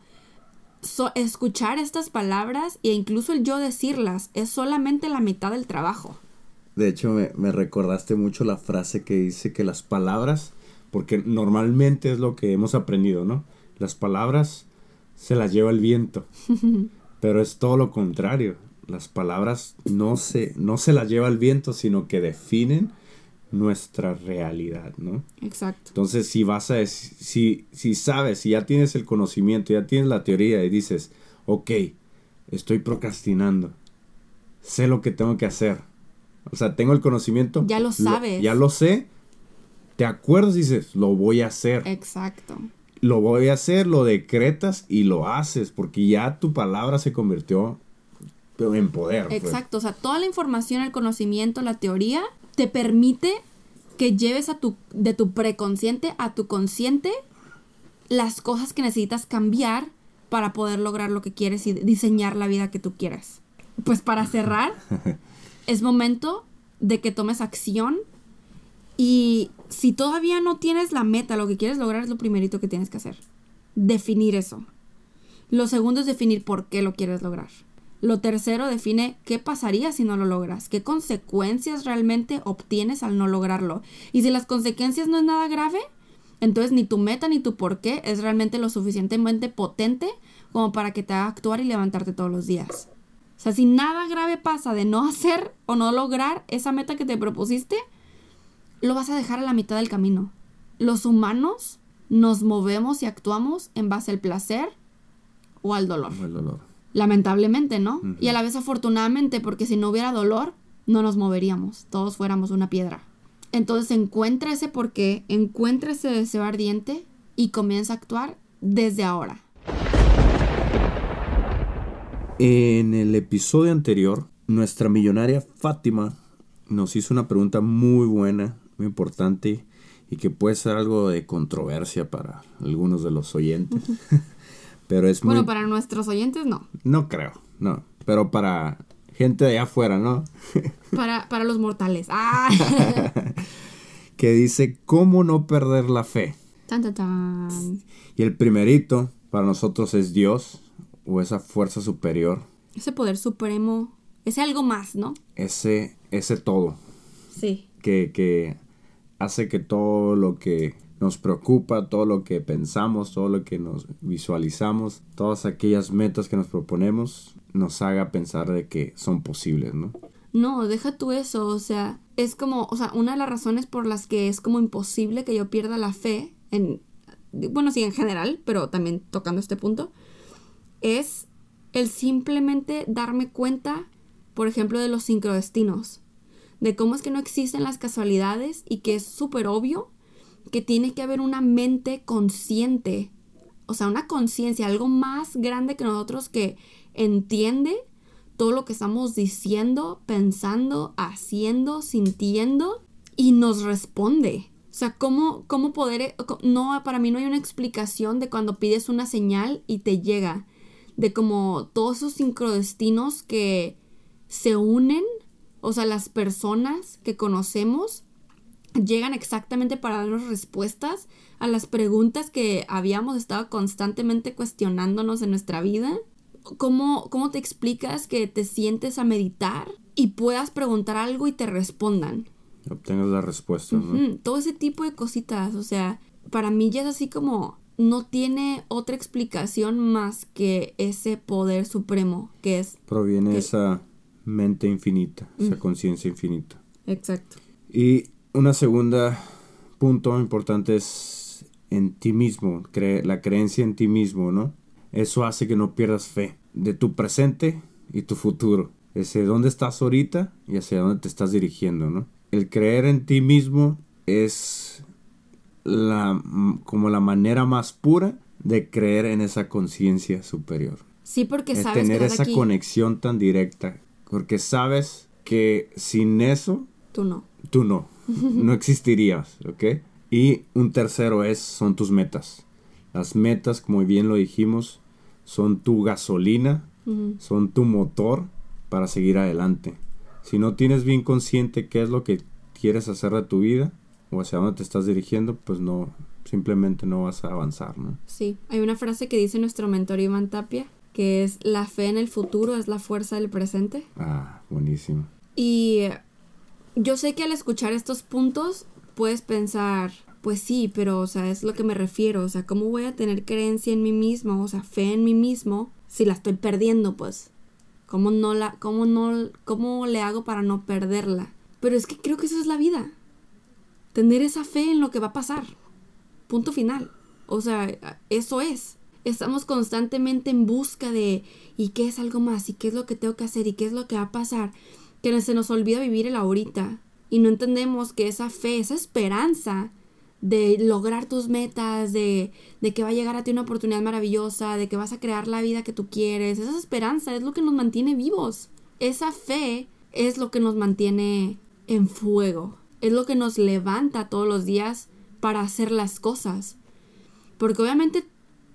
so- escuchar estas palabras e incluso el yo decirlas es solamente la mitad del trabajo. De hecho, me, me recordaste mucho la frase que dice que las palabras, porque normalmente es lo que hemos aprendido, ¿no? Las palabras se las lleva el viento, pero es todo lo contrario. Las palabras no se, no se las lleva el viento, sino que definen nuestra realidad, ¿no? Exacto. Entonces, si vas a si, si sabes, si ya tienes el conocimiento, ya tienes la teoría y dices, ok, estoy procrastinando, sé lo que tengo que hacer. O sea, tengo el conocimiento. Ya lo sabes. ya lo sé. Te acuerdas y dices, lo voy a hacer. Exacto. Lo voy a hacer, lo decretas y lo haces, porque ya tu palabra se convirtió en poder. pues. Exacto. O sea, toda la información, el conocimiento, la teoría te permite que lleves a tu, de tu preconsciente a tu consciente las cosas que necesitas cambiar para poder lograr lo que quieres y diseñar la vida que tú quieras. Pues para cerrar, es momento de que tomes acción y si todavía no tienes la meta, lo que quieres lograr es lo primerito que tienes que hacer. Definir eso. Lo segundo es definir por qué lo quieres lograr. Lo tercero define qué pasaría si no lo logras, qué consecuencias realmente obtienes al no lograrlo. Y si las consecuencias no es nada grave, entonces ni tu meta ni tu por qué es realmente lo suficientemente potente como para que te haga actuar y levantarte todos los días. O sea, si nada grave pasa de no hacer o no lograr esa meta que te propusiste, lo vas a dejar a la mitad del camino. Los humanos nos movemos y actuamos en base al placer o al dolor. El dolor. Lamentablemente, ¿no? Y a la vez afortunadamente, porque si no hubiera dolor, no nos moveríamos, todos fuéramos una piedra. Entonces encuentra ese porqué, encuentra ese deseo ardiente y comienza a actuar desde ahora. En el episodio anterior, nuestra millonaria Fátima nos hizo una pregunta muy buena, muy importante y que puede ser algo de controversia para algunos de los oyentes. Pero es muy... Bueno, para nuestros oyentes no. No creo, no. Pero para gente de allá afuera, ¿no? Para, para los mortales. ¡Ah! que dice, ¿cómo no perder la fe? tan, tan, tan. Y el primerito para nosotros es Dios o esa fuerza superior, Ese poder supremo, ese algo más, ¿no? ese, ese todo. Sí. que, que hace que todo lo que nos preocupa, todo lo que pensamos, todo lo que nos visualizamos, todas aquellas metas que nos proponemos, nos haga pensar de que son posibles, ¿no? No, deja tú eso, o sea, es como, o sea, una de las razones por las que es como imposible que yo pierda la fe en, bueno, sí, en general, pero también tocando este punto, es el simplemente darme cuenta, por ejemplo, de los sincrodestinos, de cómo es que no existen las casualidades y que es súper obvio que tiene que haber una mente consciente, o sea, una conciencia, algo más grande que nosotros que entiende todo lo que estamos diciendo, pensando, haciendo, sintiendo y nos responde. O sea, ¿cómo, cómo poder... No, para mí no hay una explicación de cuando pides una señal y te llega. De como todos esos sincrodestinos que se unen, o sea, las personas que conocemos llegan exactamente para darnos respuestas a las preguntas que habíamos estado constantemente cuestionándonos en nuestra vida. ¿Cómo, ¿Cómo te explicas que te sientes a meditar y puedas preguntar algo y te respondan? Obtengas la respuesta, ¿no? Todo ese tipo de cositas, o sea, para mí ya es así como no tiene otra explicación más que ese poder supremo que es Proviene que- esa mente infinita, esa conciencia infinita. exacto. Y una segunda punto importante es en ti mismo, cre- la creencia en ti mismo, ¿no? Eso hace que no pierdas fe de tu presente y tu futuro. Ese dónde estás ahorita y hacia dónde te estás dirigiendo, ¿no? El creer en ti mismo es la, como la manera más pura de creer en esa conciencia superior. Sí, porque Es sabes tener que esa aquí. conexión tan directa. Porque sabes que sin eso Tú no. tú no, no existirías, ¿ok? Y un tercero es, son tus metas. Las metas, como bien lo dijimos, son tu gasolina, son tu motor para seguir adelante. Si no tienes bien consciente qué es lo que quieres hacer de tu vida o hacia dónde te estás dirigiendo, pues no, simplemente no vas a avanzar, ¿no? Sí, hay una frase que dice nuestro mentor Iván Tapia, que es la fe en el futuro es la fuerza del presente. Ah, buenísimo. Y yo sé que al escuchar estos puntos puedes pensar, pues sí, pero o sea, es lo que me refiero, o sea, ¿cómo voy a tener creencia en mí mismo, o sea, fe en mí mismo si la estoy perdiendo, pues? ¿Cómo no la cómo no cómo le hago para no perderla? Pero es que creo que eso es la vida. Tener esa fe en lo que va a pasar. Punto final. O sea, eso es. Estamos constantemente en busca de ¿y qué es algo más? ¿y qué es lo que tengo que hacer? ¿y qué es lo que va a pasar? Que se nos olvida vivir el ahorita y no entendemos que esa fe, esa esperanza de lograr tus metas, de, de que va a llegar a ti una oportunidad maravillosa, de que vas a crear la vida que tú quieres, esa esperanza es lo que nos mantiene vivos. Esa fe es lo que nos mantiene en fuego, es lo que nos levanta todos los días para hacer las cosas. Porque obviamente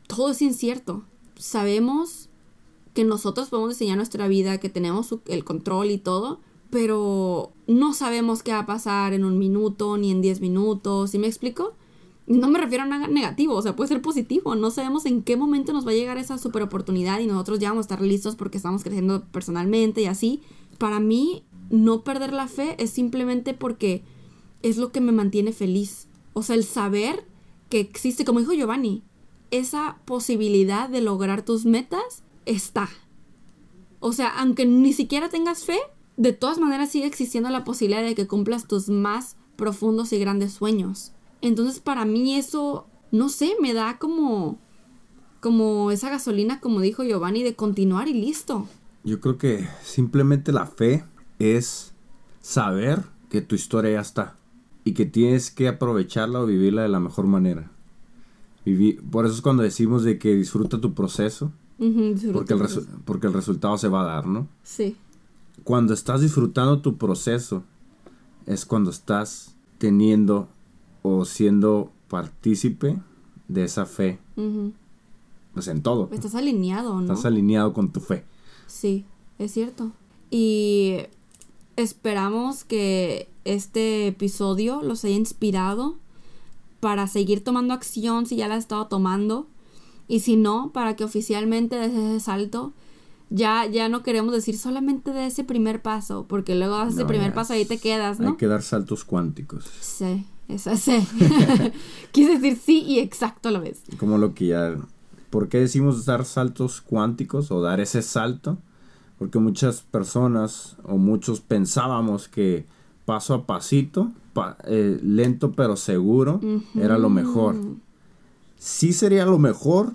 todo es incierto. Sabemos que nosotros podemos diseñar nuestra vida, que tenemos el control y todo, pero no sabemos qué va a pasar en un minuto ni en 10 minutos, ¿sí me explico? No me refiero a nada negativo, o sea, puede ser positivo, no sabemos en qué momento nos va a llegar esa super oportunidad y nosotros ya vamos a estar listos porque estamos creciendo personalmente y así. Para mí, no perder la fe es simplemente porque es lo que me mantiene feliz. O sea, el saber que existe, como dijo Giovanni, esa posibilidad de lograr tus metas está. O sea, aunque ni siquiera tengas fe, de todas maneras sigue existiendo la posibilidad de que cumplas tus más profundos y grandes sueños. Entonces, para mí eso, no sé, me da como como esa gasolina, como dijo Giovanni, de continuar y listo. Yo creo que simplemente la fe es saber que tu historia ya está y que tienes que aprovecharla o vivirla de la mejor manera. Por eso es cuando decimos de que disfruta tu proceso, disfruta porque el, proceso. porque el resultado se va a dar, ¿no? Sí, Cuando estás disfrutando tu proceso es cuando estás teniendo o siendo partícipe de esa fe, pues en todo. estás alineado, ¿no? Estás alineado con tu fe. Sí, es cierto. Y esperamos que este episodio los haya inspirado para seguir tomando acción si ya la has estado tomando. Y si no, para que oficialmente des ese salto ya, ya no queremos decir solamente de ese primer paso, porque luego das ese primer paso es- ahí te quedas, ¿no? Hay que dar saltos cuánticos. Sí, eso sí. Quise decir sí y exacto a la vez. Como lo que ya... ¿Por qué decimos dar saltos cuánticos o dar ese salto? Porque muchas personas o muchos pensábamos que paso a pasito, pa- eh, lento pero seguro, era lo mejor. Sí sería lo mejor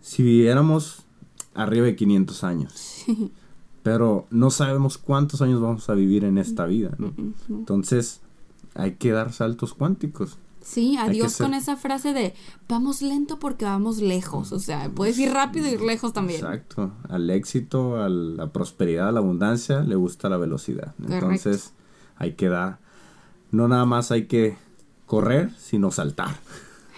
si viviéramos arriba de 500 años. Pero no sabemos cuántos años vamos a vivir en esta vida. ¿no? Entonces hay que dar saltos cuánticos. Sí, adiós ser- con esa frase de vamos lento porque vamos lejos. O sea, puedes ir rápido y ir lejos también. Exacto. Al éxito, a la prosperidad, a la abundancia, le gusta la velocidad. Entonces, hay que dar. No nada más hay que correr, sino saltar.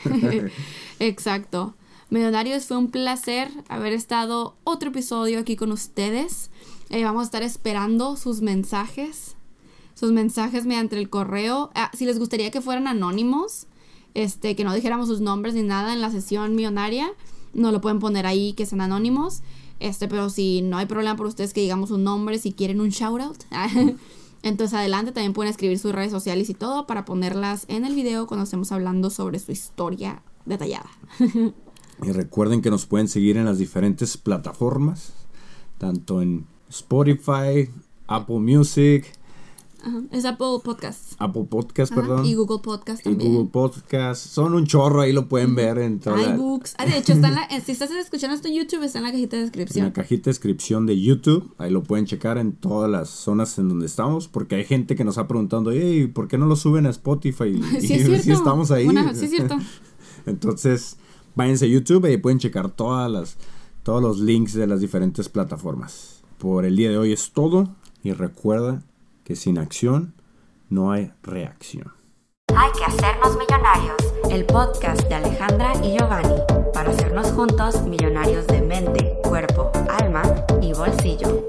Exacto. Millonarios, fue un placer haber estado otro episodio aquí con ustedes. Eh, vamos a estar esperando sus mensajes, sus mensajes mediante el correo. Ah, si les gustaría que fueran anónimos, este, que no dijéramos sus nombres ni nada en la sesión millonaria, no lo pueden poner ahí que sean anónimos. Este, pero si no hay problema por ustedes que digamos un nombre, si quieren un shout out, entonces adelante también pueden escribir sus redes sociales y todo para ponerlas en el video cuando estemos hablando sobre su historia detallada. Y recuerden que nos pueden seguir en las diferentes plataformas, tanto en Spotify, Apple Music, Ajá, Es Apple Podcasts. Apple Podcast, Ajá, perdón, Y Google Podcast y también. Google Podcast. Son un chorro, ahí lo pueden ver en toda la- iBooks. Ah, de hecho, está en la, eh, si estás escuchando esto en YouTube, está en la cajita de en descripción. la cajita de descripción de YouTube. Ahí lo pueden checar en todas las zonas en donde estamos. Porque hay gente que nos ha preguntado, hey, ¿por qué no lo suben a Spotify? Sí, Y es cierto. estamos ahí. Bueno, sí, es cierto. Entonces, váyanse a YouTube y pueden checar todas las, todos los links de las diferentes plataformas. Por el día de hoy es todo. Y recuerda que sin acción no hay reacción. Hay que hacernos millonarios, el podcast de Alejandra y Giovanni, para hacernos juntos millonarios de mente, cuerpo, alma y bolsillo.